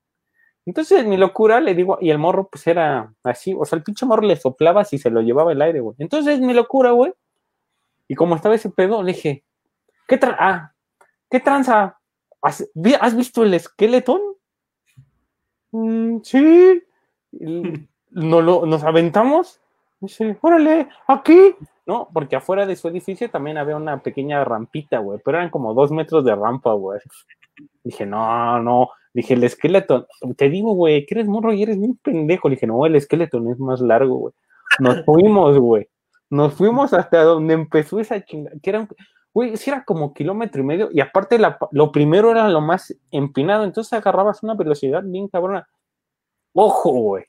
Entonces, mi locura, le digo, y el morro, pues era así, o sea, el pinche morro le soplaba si se lo llevaba el aire, güey. Entonces, mi locura, güey. Y como estaba ese pedo, le dije, ¿qué tra ah, ¿qué tranza? ¿Has, ¿Has visto el esqueletón? Mm, sí, no lo, nos aventamos. Dice, órale, aquí. No, porque afuera de su edificio también había una pequeña rampita, güey, pero eran como dos metros de rampa, güey. Dije, no, no. Dije, el esqueleto, te digo, güey, que eres morro y eres un pendejo. dije, no, el esqueleto no es más largo, güey. Nos fuimos, güey. Nos fuimos hasta donde empezó esa chingada, que era, güey, si era como kilómetro y medio, y aparte lo primero era lo más empinado, entonces agarrabas una velocidad bien cabrona. Ojo, güey.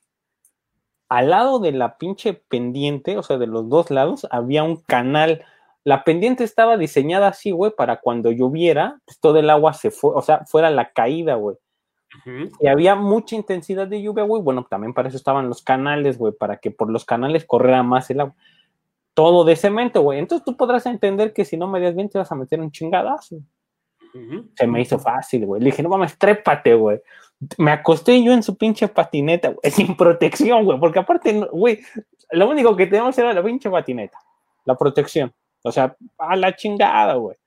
Al lado de la pinche pendiente, o sea, de los dos lados, había un canal. La pendiente estaba diseñada así, güey, para cuando lloviera, pues todo el agua se fue, o sea, fuera la caída, güey. Y había mucha intensidad de lluvia, güey. Bueno, también para eso estaban los canales, güey, para que por los canales corriera más el agua todo de cemento, güey. Entonces tú podrás entender que si no me das bien te vas a meter un chingadazo. Se me hizo fácil, güey. Le dije, no mames, trépate, güey. Me acosté yo en su pinche patineta, güey, sin protección, güey, porque aparte, güey, lo único que teníamos era la pinche patineta, la protección. O sea, a la chingada, güey.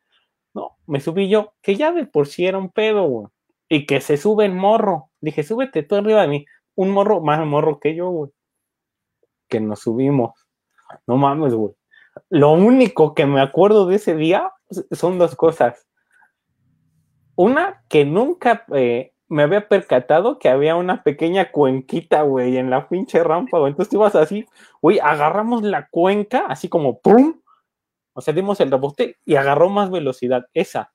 No, me subí yo, que ya de por sí era un pedo, güey. Y que se sube el morro. Dije, súbete tú arriba de mí. Un morro, más morro que yo, güey. Que nos subimos no mames, güey. Lo único que me acuerdo de ese día son dos cosas. Una, que nunca eh, me había percatado que había una pequeña cuenquita, güey, en la pinche rampa, güey. Entonces tú ibas así, güey, agarramos la cuenca, así como ¡pum! O sea, dimos el rebote y agarró más velocidad, esa.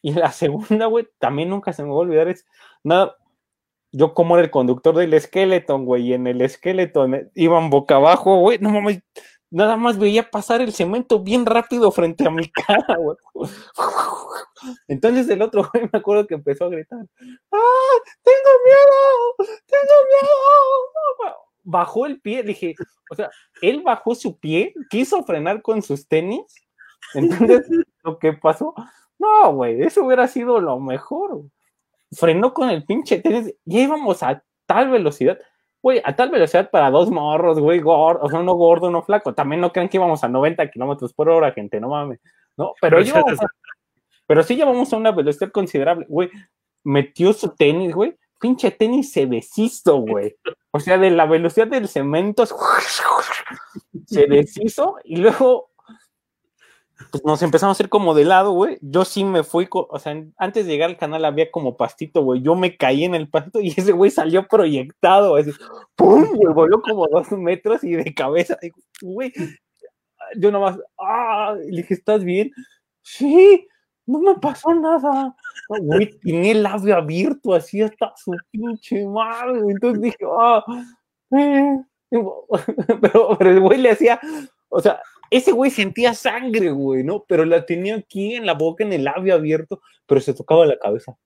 Y la segunda, güey, también nunca se me va a olvidar, es nada, yo como era el conductor del Skeleton, güey, y en el Skeleton iban boca abajo, güey, no mames, nada más veía pasar el cemento bien rápido frente a mi cara, güey. Entonces el otro güey me acuerdo que empezó a gritar, ¡ah, tengo miedo! ¡Tengo miedo! Bajó el pie, dije, o sea, él bajó su pie, quiso frenar con sus tenis, entonces lo que pasó, no, güey, eso hubiera sido lo mejor, frenó con el pinche tenis, y íbamos a tal velocidad, güey, a tal velocidad para dos morros, güey, gordo, o sea, no gordo, no flaco, también no crean que íbamos a 90 kilómetros por hora, gente, no mames, ¿no? Pero yo, pero sí llevamos a una velocidad considerable, güey, metió su tenis, güey, pinche tenis se deshizo, güey, o sea, de la velocidad del cemento, se deshizo, y luego pues nos empezamos a hacer como de lado, güey. Yo sí me fui, o sea, antes de llegar al canal había como pastito, güey. Yo me caí en el pasto y ese güey salió proyectado, así, ¡pum! Güey, voló como dos metros y de cabeza, güey. Yo nomás, ¡ah! Le dije, ¿estás bien? Sí, no me pasó nada. Güey, tenía el labio abierto así hasta su pinche madre. Entonces dije, ¡ah! Eh". Pero, pero el güey le hacía, o sea, ese güey sentía sangre, güey, ¿no? Pero la tenía aquí en la boca, en el labio abierto, pero se tocaba la cabeza.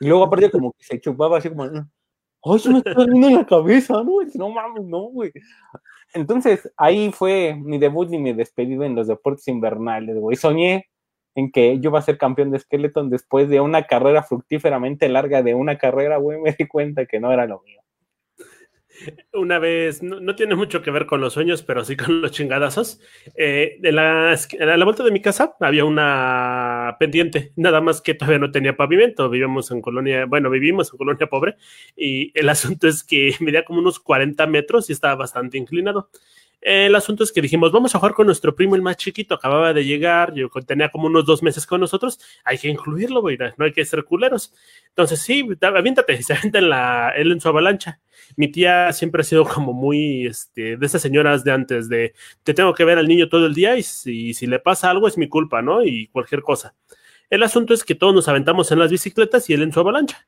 Y luego aparte como que se chupaba así como, ay, se me está doliendo en la cabeza, ¿no? no mames, no, güey. Entonces, ahí fue mi debut y mi despedida en los deportes invernales, güey. Soñé en que yo iba a ser campeón de Skeleton después de una carrera fructíferamente larga de una carrera, güey, me di cuenta que no era lo mío. Una vez, no, tiene mucho que ver con los sueños, pero sí con los chingadazos. Eh, en, la vuelta de mi casa había una pendiente, nada más que todavía no tenía pavimento. Vivíamos en colonia, bueno, vivimos en colonia pobre y el asunto es que medía como unos 40 metros y estaba bastante inclinado. El asunto es que dijimos, vamos a jugar con nuestro primo el más chiquito, acababa de llegar, yo tenía como unos dos meses con nosotros, hay que incluirlo, güey, no hay que ser culeros. Entonces, sí, aviéntate, se avienta en la, él en su avalancha. Mi tía siempre ha sido como muy, este, de esas señoras de antes, de, te tengo que ver al niño todo el día y si, si le pasa algo es mi culpa, ¿no? Y cualquier cosa. El asunto es que todos nos aventamos en las bicicletas y él en su avalancha.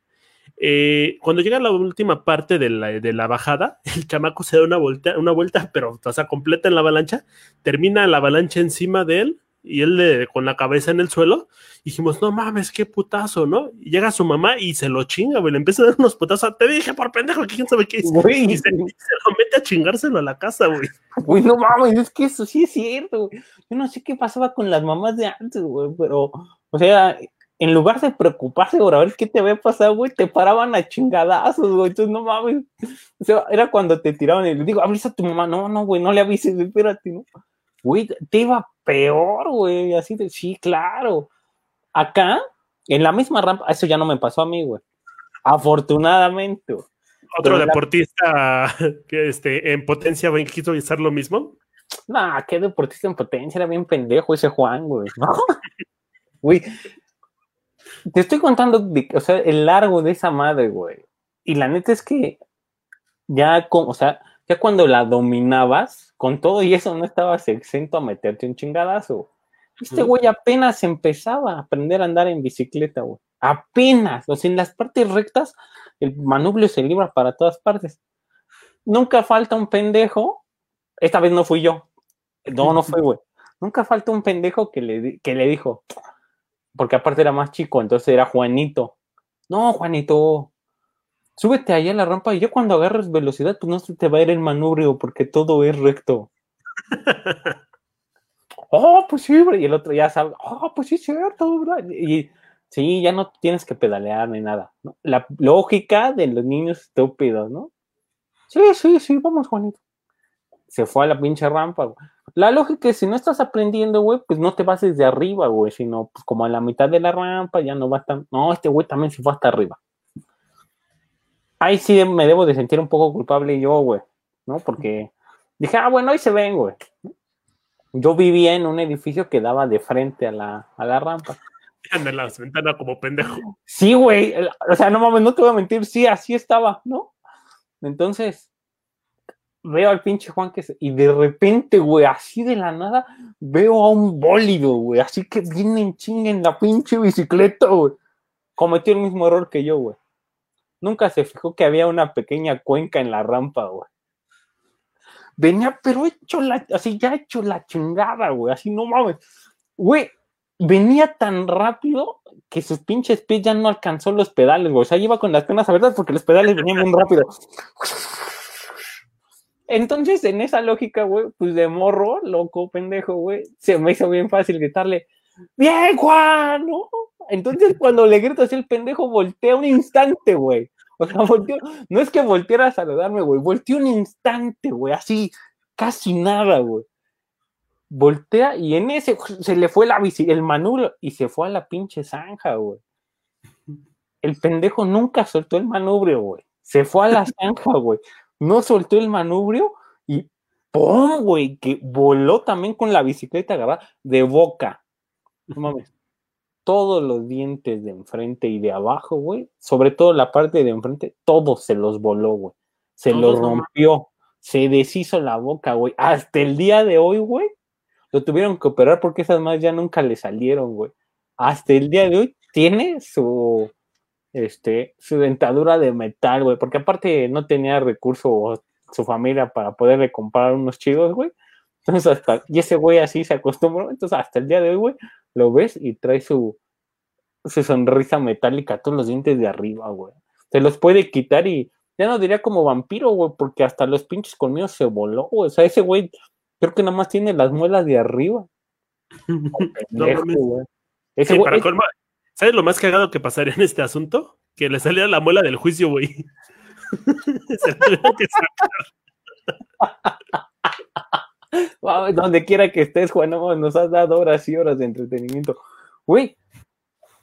Eh, cuando llega la última parte de la, bajada, el chamaco se da una vuelta, una vuelta, pero o sea, completa en la avalancha, termina la avalancha encima de él y él con la cabeza en el suelo. dijimos, no mames, qué putazo, ¿no? Y llega su mamá y se lo chinga, güey, le empieza a dar unos putazos. Te dije, por pendejo, quién sabe qué hizo. Y se, lo mete a chingárselo a la casa, güey. Güey, no mames, es que eso sí es cierto, güey. Yo no sé qué pasaba con las mamás de antes, güey, pero, o sea, en lugar de preocuparse por a ver qué te había pasado, güey, te paraban a chingadazos, güey. Entonces, no mames. O sea, era cuando te tiraban y le digo, avisa a tu mamá. No, no, güey, no le avises, espérate, ¿no? Güey, te iba peor, güey. Así de, sí, claro. Acá, en la misma rampa, eso ya no me pasó a mí, güey. Afortunadamente. Otro deportista que este, en potencia, quiso hacer lo mismo. Nah, qué deportista en potencia, era bien pendejo ese Juan, güey. Güey, te estoy contando, o sea, el largo de esa madre, güey. Y la neta es que ya, o sea, ya cuando la dominabas, con todo y eso no estabas exento a meterte un chingadazo. Este güey apenas empezaba a aprender a andar en bicicleta, güey. Apenas. O sea, en las partes rectas, el manubrio se libra para todas partes. Nunca falta un pendejo. Esta vez no fui yo. No, no fue, güey. Nunca falta un pendejo que le, que le dijo, porque aparte era más chico, entonces era Juanito. No, Juanito, súbete allá a la rampa y ya cuando agarres velocidad, pues no se te va a ir el manubrio porque todo es recto. oh, pues sí, y el otro ya sabe, oh, pues sí, cierto, Y sí, ya no tienes que pedalear ni nada. La lógica de los niños estúpidos, ¿no? Sí, sí, sí, vamos, Juanito. Se fue a la pinche rampa, güey. La lógica es, si no estás aprendiendo, güey, pues no te vas desde arriba, güey, sino pues como a la mitad de la rampa ya no va tan... No, este güey también se fue hasta arriba. Ahí sí me debo de sentir un poco culpable yo, güey, ¿no? Porque dije, ah, bueno, ahí se ven, güey. Yo vivía en un edificio que daba de frente a la, a la rampa. Anda en las ventanas como pendejo. Sí, güey. O sea, no mames, no te voy a mentir, sí, así estaba, ¿no? Entonces, veo al pinche Juan que y de repente, güey, así de la nada, veo a un bólido, güey, así que viene en chinga en la pinche bicicleta, güey. Cometió el mismo error que yo, güey. Nunca se fijó que había una pequeña cuenca en la rampa, güey. Venía, pero hecho la, así ya hecho la chingada, güey, así no mames. Güey, venía tan rápido que sus pinches pies ya no alcanzó los pedales, güey. O sea, iba con las piernas abiertas porque los pedales venían muy rápido. Entonces, en esa lógica, güey, pues de morro, loco, pendejo, güey, se me hizo bien fácil gritarle, ¡Bien, Juan! ¿no? Entonces, cuando le grito así, el pendejo voltea un instante, güey. O sea, volteó, no es que volteara a saludarme, güey, volteó un instante, güey, así, casi nada, güey. Voltea y en ese se le fue la bici, el manubrio y se fue a la pinche zanja, güey. El pendejo nunca soltó el manubrio, güey. Se fue a la zanja, güey no soltó el manubrio y ¡pum! güey, que voló también con la bicicleta agarrada de boca, No mames. Todos los dientes de enfrente y de abajo, güey, sobre todo la parte de enfrente, todos se los voló, güey. Se los rompió, se deshizo la boca, güey. Hasta el día de hoy, güey, lo tuvieron que operar porque esas más ya nunca le salieron, güey. Hasta el día de hoy tiene su, este, su dentadura de metal, güey, porque aparte no tenía recurso su familia para poderle comprar unos chidos, güey. Entonces hasta, y ese güey así se acostumbró, entonces hasta el día de hoy, güey, lo ves y trae su, su sonrisa metálica, todos los dientes de arriba, güey. Se los puede quitar y ya no diría como vampiro, güey, porque hasta los pinches conmigo se voló, güey. O sea, ese güey creo que nada más tiene las muelas de arriba. Ese güey, ¿Sabes lo más cagado que pasaría en este asunto? Que le saliera la muela del juicio, güey. donde quiera que estés, Juan, nos has dado horas y horas de entretenimiento. Güey,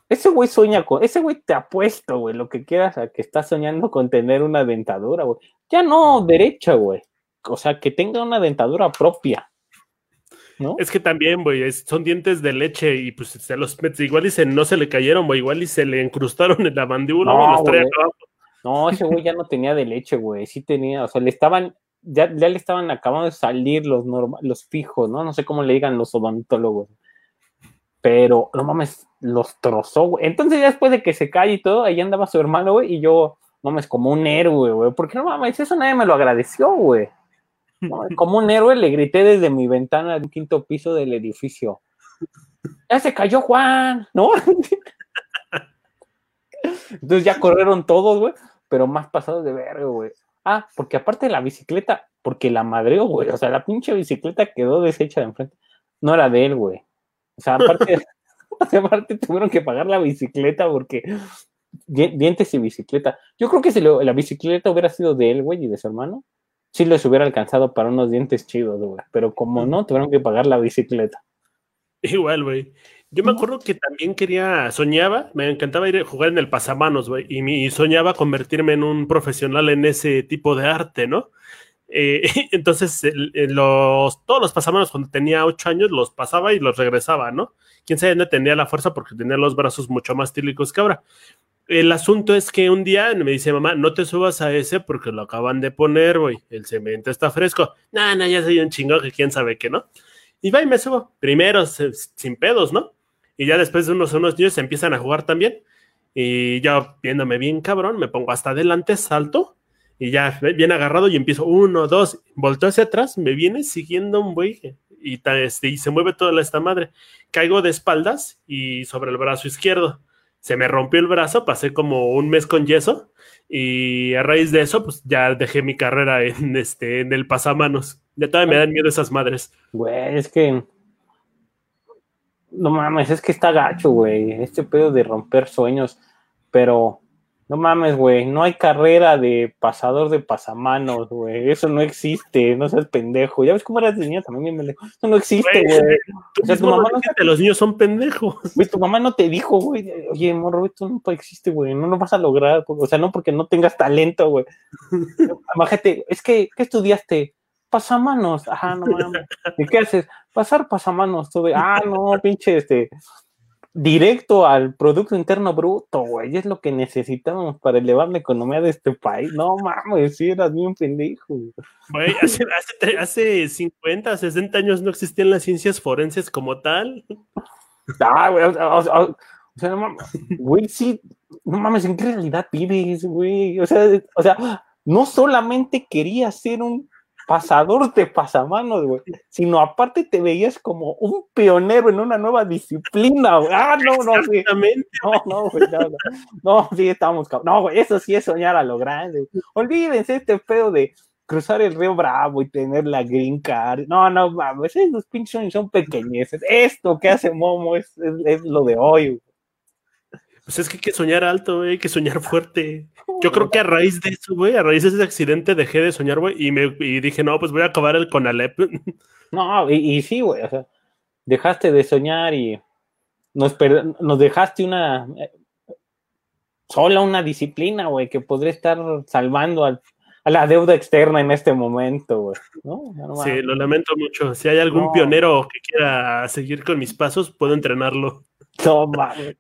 ese güey sueña con, ese güey te apuesto, güey, lo que quieras, a que está soñando con tener una dentadura, güey. Ya no derecha, güey. O sea, que tenga una dentadura propia. ¿No? Es que también, güey, son dientes de leche y pues se los igual y se, no se le cayeron, güey, igual y se le incrustaron en la mandíbula no, los No, ese güey ya no tenía de leche, güey, sí tenía, o sea, le estaban, ya, ya le estaban acabando de salir los, los fijos, ¿no? No sé cómo le digan los odontólogos. Pero, no mames, los trozó, güey. Entonces, ya después de que se cae y todo, ahí andaba su hermano, güey, y yo, no mames, como un héroe, güey. Porque no mames, eso nadie me lo agradeció, güey. Como un héroe le grité desde mi ventana del quinto piso del edificio. Ya se cayó Juan, ¿no? Entonces ya corrieron todos, güey, pero más pasados de verga, güey. Ah, porque aparte de la bicicleta, porque la madreó, güey. O sea, la pinche bicicleta quedó deshecha de enfrente. No era de él, güey. O sea, aparte, aparte tuvieron que pagar la bicicleta porque dientes y bicicleta. Yo creo que si la bicicleta hubiera sido de él, güey, y de su hermano, sí les hubiera alcanzado para unos dientes chidos, güey. Pero como no, tuvieron que pagar la bicicleta. Igual, güey. Yo me acuerdo que también quería, soñaba, me encantaba ir a jugar en el pasamanos, güey, y, soñaba convertirme en un profesional en ese tipo de arte, ¿no? Eh, entonces, los, todos los pasamanos cuando tenía ocho años los pasaba y los regresaba, ¿no? Quién sabe no tenía la fuerza porque tenía los brazos mucho más tílicos que ahora. El asunto es que un día me dice mamá, no te subas a ese porque lo acaban de poner, güey. El cemento está fresco. No, no, ya soy un chingón que quién sabe qué, ¿no? Y va y me subo. Primero, sin pedos, ¿no? Y ya después de unos, unos se empiezan a jugar también. Y yo, viéndome bien cabrón, me pongo hasta adelante, salto. Y ya, bien agarrado y empiezo, uno, dos, volteo hacia atrás, me viene siguiendo un güey y, este, y se mueve toda esta madre. Caigo de espaldas y sobre el brazo izquierdo se me rompió el brazo, pasé como un mes con yeso y a raíz de eso, pues ya dejé mi carrera en este, en el pasamanos. Ya todavía me dan miedo esas madres. Güey, es que no mames, es que está gacho, güey, este pedo de romper sueños, pero no mames, güey, no hay carrera de pasador de pasamanos, güey. Eso no existe, no seas pendejo. Ya ves cómo eras de niño también, pendejo. Eso no existe, güey. O sea, tu mamá no te... los niños son pendejos. Güey, tu mamá no te dijo, güey, oye, morro, esto no existe, güey. No lo vas a lograr. O sea, no porque no tengas talento, güey. Imagínate, es que, ¿qué estudiaste? Pasamanos. Ajá, no mames. ¿Y qué haces? Pasar pasamanos. Todo. Ah, no, pinche, este directo al Producto Interno Bruto, güey. Es lo que necesitamos para elevar la economía de este país. No mames, si eras bien pendejo. Güey, hace, hace, 50, 60 años no existían las ciencias forenses como tal. Ah, güey, o sea, no mames, güey, sí, no mames, ¿en qué realidad vives, güey? O sea, o sea, no solamente quería ser un pasador de pasamanos, güey, sino aparte te veías como un pionero en una nueva disciplina, güey. Ah, no, no, sí. No, no, güey, no, no, no, sí, estamos, no, güey, eso sí es soñar a lo grande. Olvídense este pedo de cruzar el río Bravo y tener la green card. No, no, mames, esos pinches son pequeñeces. Esto que hace Momo es, es, lo de hoy, güey. Pues es que hay que soñar alto, güey, hay que soñar fuerte. Yo creo que a raíz de eso, güey, a raíz de ese accidente dejé de soñar, güey, y, me, y dije, no, pues voy a acabar el Conalep. No, y, sí, güey, o sea, dejaste de soñar y nos, nos dejaste una, sola una disciplina, güey, que podría estar salvando al, a la deuda externa en este momento, güey. sí, lo lamento mucho. Si hay algún pionero que quiera seguir con mis pasos, puedo entrenarlo. No mames.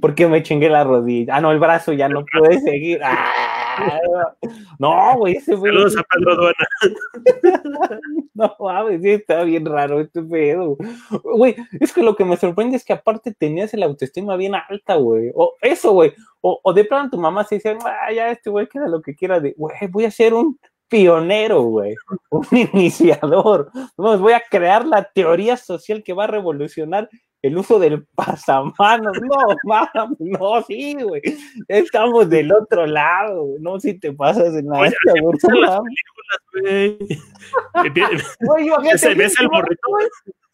Porque me chingué la rodilla. Ah, no, el brazo ya no puede seguir. Ah, no, güey, ese güey. Saludos a Pedro Aduana. no mames, sí, está bien raro este pedo. Güey, es que lo que me sorprende es que aparte tenías la autoestima bien alta, güey. O eso, güey. O, o de pronto tu mamá se dice, ah, ya este güey queda lo que quiera de, güey, voy a ser un pionero, güey, un iniciador. voy a crear la teoría social que va a revolucionar el uso del pasamanos. No, mames, no, sí, güey. Estamos del otro lado, güey. No, si te pasas en la. Oye, güey. Se ves el morrito.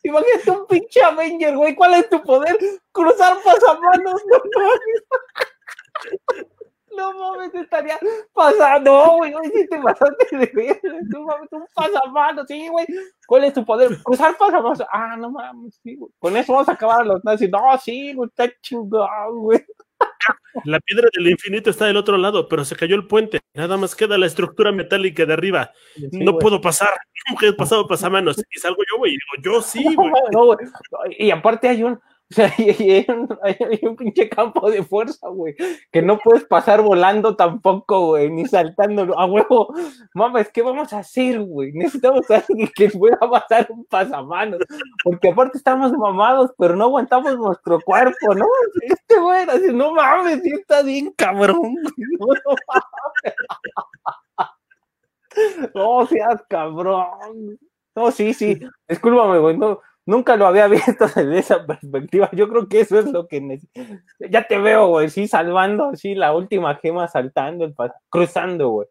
Imagínate un pinche Avenger, güey. ¿Cuál es tu poder? Cruzar pasamanos. No no mames, estaría pasando. No, güey, si te pasaste de ver. No mames, un pasamanos, sí, güey. ¿Cuál es tu poder? Cruzar pasamanos. Ah, no mames, sí, güey. Con eso vamos a acabar a los nazis. No, sí, güey, está chingón, güey. La piedra del infinito está del otro lado, pero se cayó el puente. Nada más queda la estructura metálica de arriba. no puedo pasar. Nunca he pasado pasamanos. Y salgo yo, güey. Y digo, yo sí, güey. No, güey. Y aparte hay un, o sea, hay, un, pinche campo de fuerza, güey, que no puedes pasar volando tampoco, güey, ni saltando. A huevo, mames, ¿qué vamos a hacer, güey? Necesitamos a alguien que pueda pasar un pasamanos, porque aparte estamos mamados, pero no aguantamos nuestro cuerpo, ¿no? Este güey, así, no mames, sí está bien cabrón, No, no seas cabrón. No, sí, sí, discúlpame, güey, no Nunca lo había visto desde esa perspectiva. Yo creo que eso es lo que Ya te veo, güey, sí, salvando, sí, la última gema saltando, el cruzando, güey.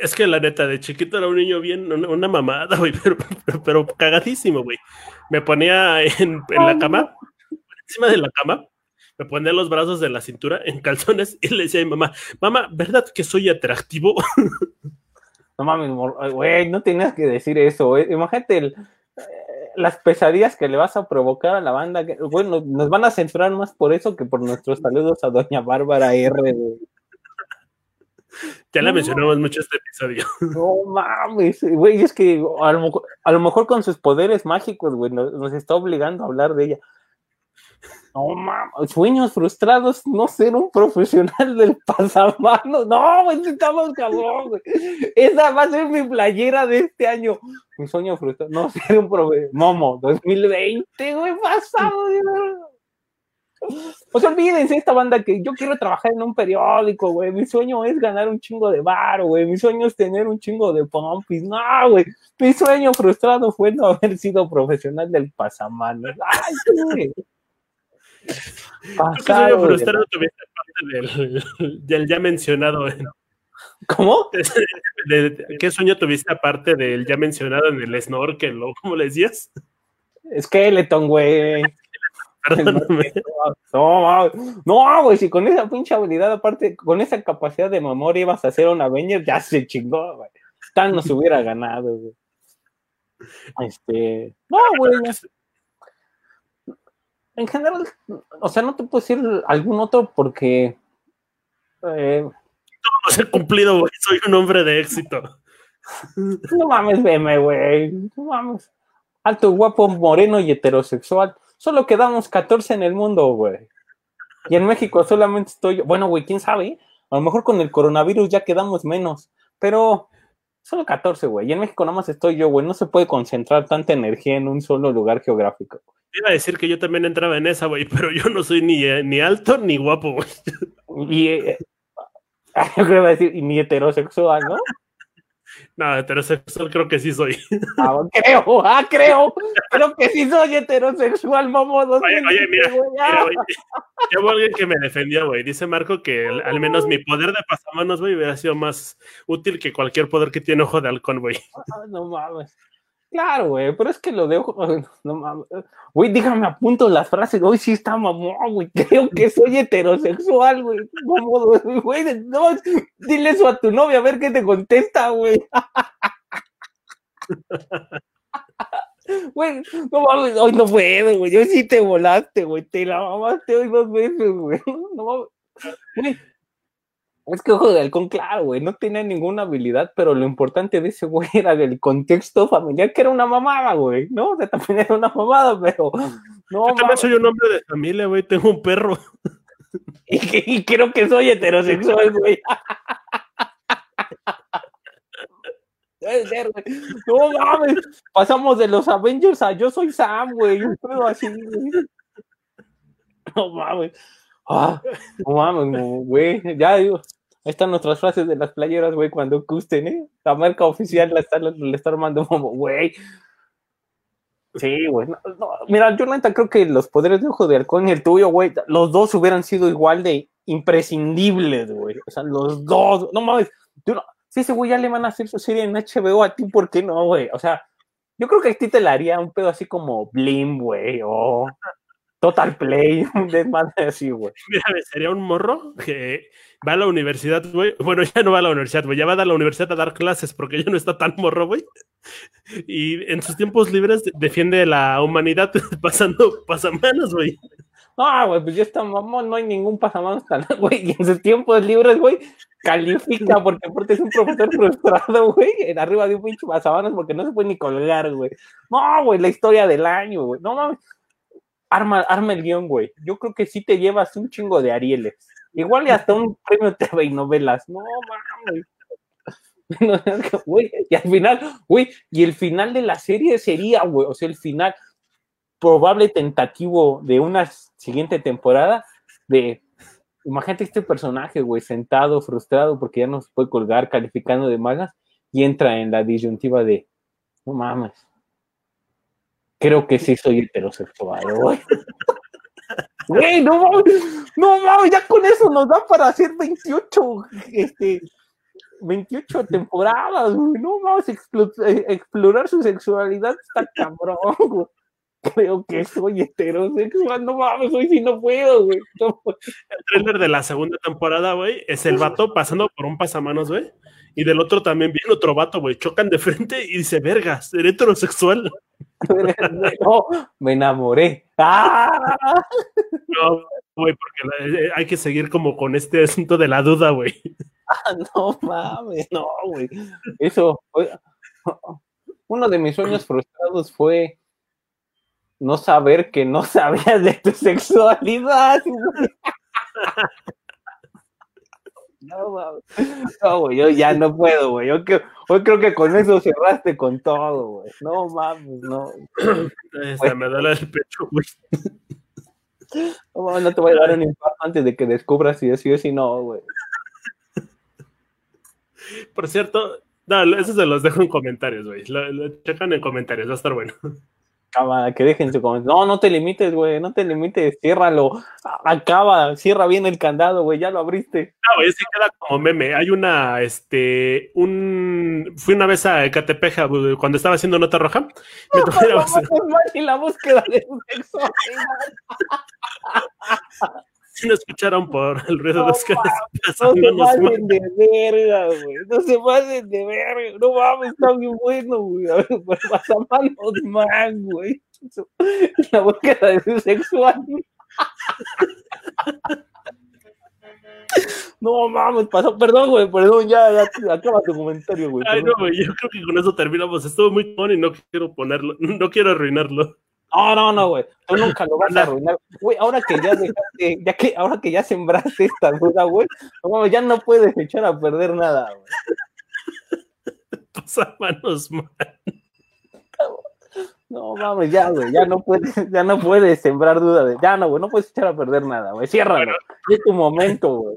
Es que la neta, de chiquito era un niño bien, una, mamada, güey, pero, pero, cagadísimo, güey. Me ponía en, la cama, encima de la cama, me ponía los brazos de la cintura en calzones y le decía a mi mamá, mamá, ¿verdad que soy atractivo? No mames, güey, no tenías que decir eso, güey. Imagínate el, las pesadillas que le vas a provocar a la banda. bueno, nos van a censurar más por eso que por nuestros saludos a doña Bárbara R. Ya la mencionamos mucho este episodio. No mames, güey, es que a lo, mejor con sus poderes mágicos, güey, nos, está obligando a hablar de ella. No mames, sueños frustrados, no ser un profesional del pasamanos. No, güey, estamos cabrón, güey. Esa va a ser mi playera de este año. Mi sueño frustrado, no ser un profesional. Momo, 2020, güey, pasado, O sea, olvídense esta banda que yo quiero trabajar en un periódico, güey. Mi sueño es ganar un chingo de bar, güey. Mi sueño es tener un chingo de pompis. No, güey. Mi sueño frustrado fue no haber sido profesional del pasamanos. Ay, güey. Pasado, frustrado tuviste parte del, ya mencionado. ¿Cómo? ¿Qué sueño tuviste aparte del ya mencionado en el snorkel o cómo le decías? Skeleton, güey. Perdóname. No, no, güey, si con esa pinche habilidad, aparte, con esa capacidad de memoria ibas a hacer un Avenger, ya se chingó, güey. Tan nos hubiera ganado, güey. Este. No, güey en general, o sea, no te puedo decir algún otro porque. Eh, no he cumplido, güey. Soy un hombre de éxito. No mames, veme, güey. No mames. Alto, guapo, moreno y heterosexual. Solo quedamos 14 en el mundo, güey. Y en México solamente estoy yo. Bueno, güey, quién sabe. A lo mejor con el coronavirus ya quedamos menos. Pero solo 14, güey. Y en México nada más estoy yo, güey. No se puede concentrar tanta energía en un solo lugar geográfico. Iba a decir que yo también entraba en esa, güey, pero yo no soy ni, eh, ni alto ni guapo, güey. Y eh, yo creo que a decir, ni heterosexual, ¿no? No, heterosexual creo que sí soy. Ah, creo, ah, creo. Creo que sí soy heterosexual, vamos. Oye, oye, mira, mira güey. alguien que me defendió, güey. Dice Marco que al menos mi poder de pasamanos, güey, hubiera sido más útil que cualquier poder que tiene ojo de halcón, güey. Ah, no mames. Claro, güey, pero es que lo dejo. No mames. Güey, dígame, apunto las frases. Hoy sí está mamón, güey. Creo que soy heterosexual, güey. Güey, no, dile eso a tu novia a ver qué te contesta, güey. Güey, no mames, hoy no puedo, güey. Hoy sí te volaste, güey. Te la mamaste hoy dos veces, güey. No mames. Güey, Es que ojo de halcón, claro, güey, no tenía ninguna habilidad, pero lo importante de ese güey era del contexto familiar, que era una mamada, güey, ¿no? O sea, también era una mamada, pero no. Yo también soy un hombre de familia, güey, tengo un perro. Y, y creo que soy heterosexual, güey. Debe ser, güey. No mames, pasamos de los Avengers a yo soy Sam, güey, un pedo así, güey. No mames. Ah, no mames, güey. Ya digo, ahí están nuestras frases de las playeras, güey, cuando gusten, ¿eh? La marca oficial la está, le está armando como, güey. Sí, güey. Mira, yo neta creo que los poderes de ojo de halcón y el tuyo, güey, los dos hubieran sido igual de imprescindibles, güey. O sea, los dos. No mames. Yo no, si ese güey ya le van a hacer su serie en HBO a ti, ¿por qué no, güey? O sea, yo creo que a ti te la haría un pedo así como Blim, güey, o Total Play, un desmadre así, güey. Mira, sería un morro que va a la universidad, güey. Bueno, ya no va a la universidad, güey. Ya va a la universidad a dar clases porque ya no está tan morro, güey. Y en sus tiempos libres defiende la humanidad pasando pasamanos, güey. Ah, güey, pues ya está mamón, no hay ningún pasamanos tan, güey. Y en sus tiempos libres, güey, califica porque aparte es un profesor frustrado, güey, en arriba de un pinche pasamanos porque no se puede ni colgar, güey. No, güey, la historia del año, güey. No mames. Arma, arma el guion, güey. Yo creo que sí te llevas un chingo de Arieles. Igual y hasta un premio TV y novelas. No, mames. Y al final, güey, y el final de la serie sería, güey, o sea, el final probable tentativo de una siguiente temporada de imagínate este personaje, güey, sentado, frustrado porque ya no se puede colgar calificando de malas y entra en la disyuntiva de no mames. Creo que sí soy heterosexual, güey. No mames, no mames, ya con eso nos da para hacer 28, este, 28 temporadas, güey. No mames, explorar su sexualidad está cabrón, güey creo que soy heterosexual, no mames, hoy sí no puedo, güey. El trailer de la segunda temporada, güey, es el vato pasando por un pasamanos, güey. Y del otro también viene otro vato, güey. Chocan de frente y dice, verga, ser heterosexual. no, me enamoré. ¡Ah! No, güey, porque eh, hay que seguir como con este asunto de la duda, güey. Ah, no mames, no, güey. Eso, uno de mis sueños frustrados fue no saber que no sabías de tu sexualidad. No, no, güey, yo ya no puedo, güey. Yo hoy creo que con eso cerraste con todo, güey. No mames, no. Esta, me duele el pecho, güey. No, no te voy a dar un infarto antes de que descubras si es sí o si no, güey. Por cierto, no, eso se los dejo en comentarios, güey. Lo, lo checan en comentarios, va a estar bueno. Acaba, que dejen su comentario. No, no te limites, güey, no te limites, ciérralo. Acaba, cierra bien el candado, güey, ya lo abriste. No, güey, se queda como meme. Hay una, este, un. Fui una vez a Catepeja cuando estaba haciendo nota roja. Me tocó ir a... y la búsqueda de sexo. Si no escucharon por el ruido no, de los. No se pasen de verga, güey. No se pasen de verga. No mames, está bien bueno, güey. A ver, pues pasamanos man, güey. La búsqueda de su sexual. No mames, pasó, perdón, güey, perdón, ya, ya acaba tu comentario, güey. Ay, no, güey, yo creo que con eso terminamos. Estuvo muy bueno y no quiero ponerlo, no quiero arruinarlo. No, no, no, güey. Tú nunca lo vas a arruinar. Güey, ahora que ya dejaste, ya que, ahora que ya sembraste esta duda, güey, no, ya no puedes echar a perder nada, güey. Pasa manos, man. No mames, ya, güey, ya no puedes, ya no puedes sembrar duda de, ya no, güey, no puedes echar a perder nada, güey. Ciérralo. Bueno, es tu momento, güey.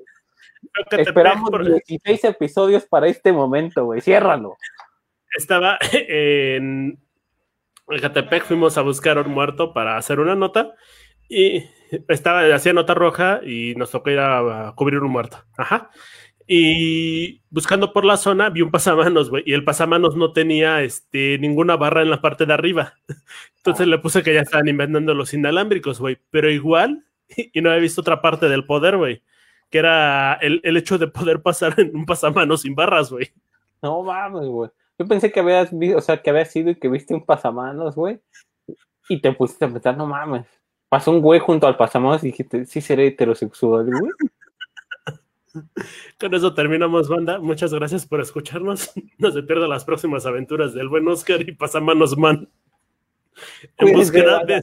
Esperamos por... 16 episodios para este momento, güey. Ciérralo. Estaba en en Catepec fuimos a buscar un muerto para hacer una nota y estaba, hacía nota roja y nos tocó ir a, a cubrir un muerto. Ajá. Y buscando por la zona vi un pasamanos, güey, y el pasamanos no tenía este, ninguna barra en la parte de arriba. Entonces le puse que ya estaban inventando los inalámbricos, güey, pero igual, y no había visto otra parte del poder, güey, que era el, el hecho de poder pasar en un pasamanos sin barras, güey. No mames, güey. Yo pensé que habías visto, o sea, que había sido y que viste un pasamanos, güey. Y te pusiste a pensar, no mames. Pasó un güey junto al pasamanos y dijiste, sí seré heterosexual, güey. Con eso terminamos, banda. Muchas gracias por escucharnos. No se pierdan las próximas aventuras del buen Oscar y pasamanos man. En búsqueda de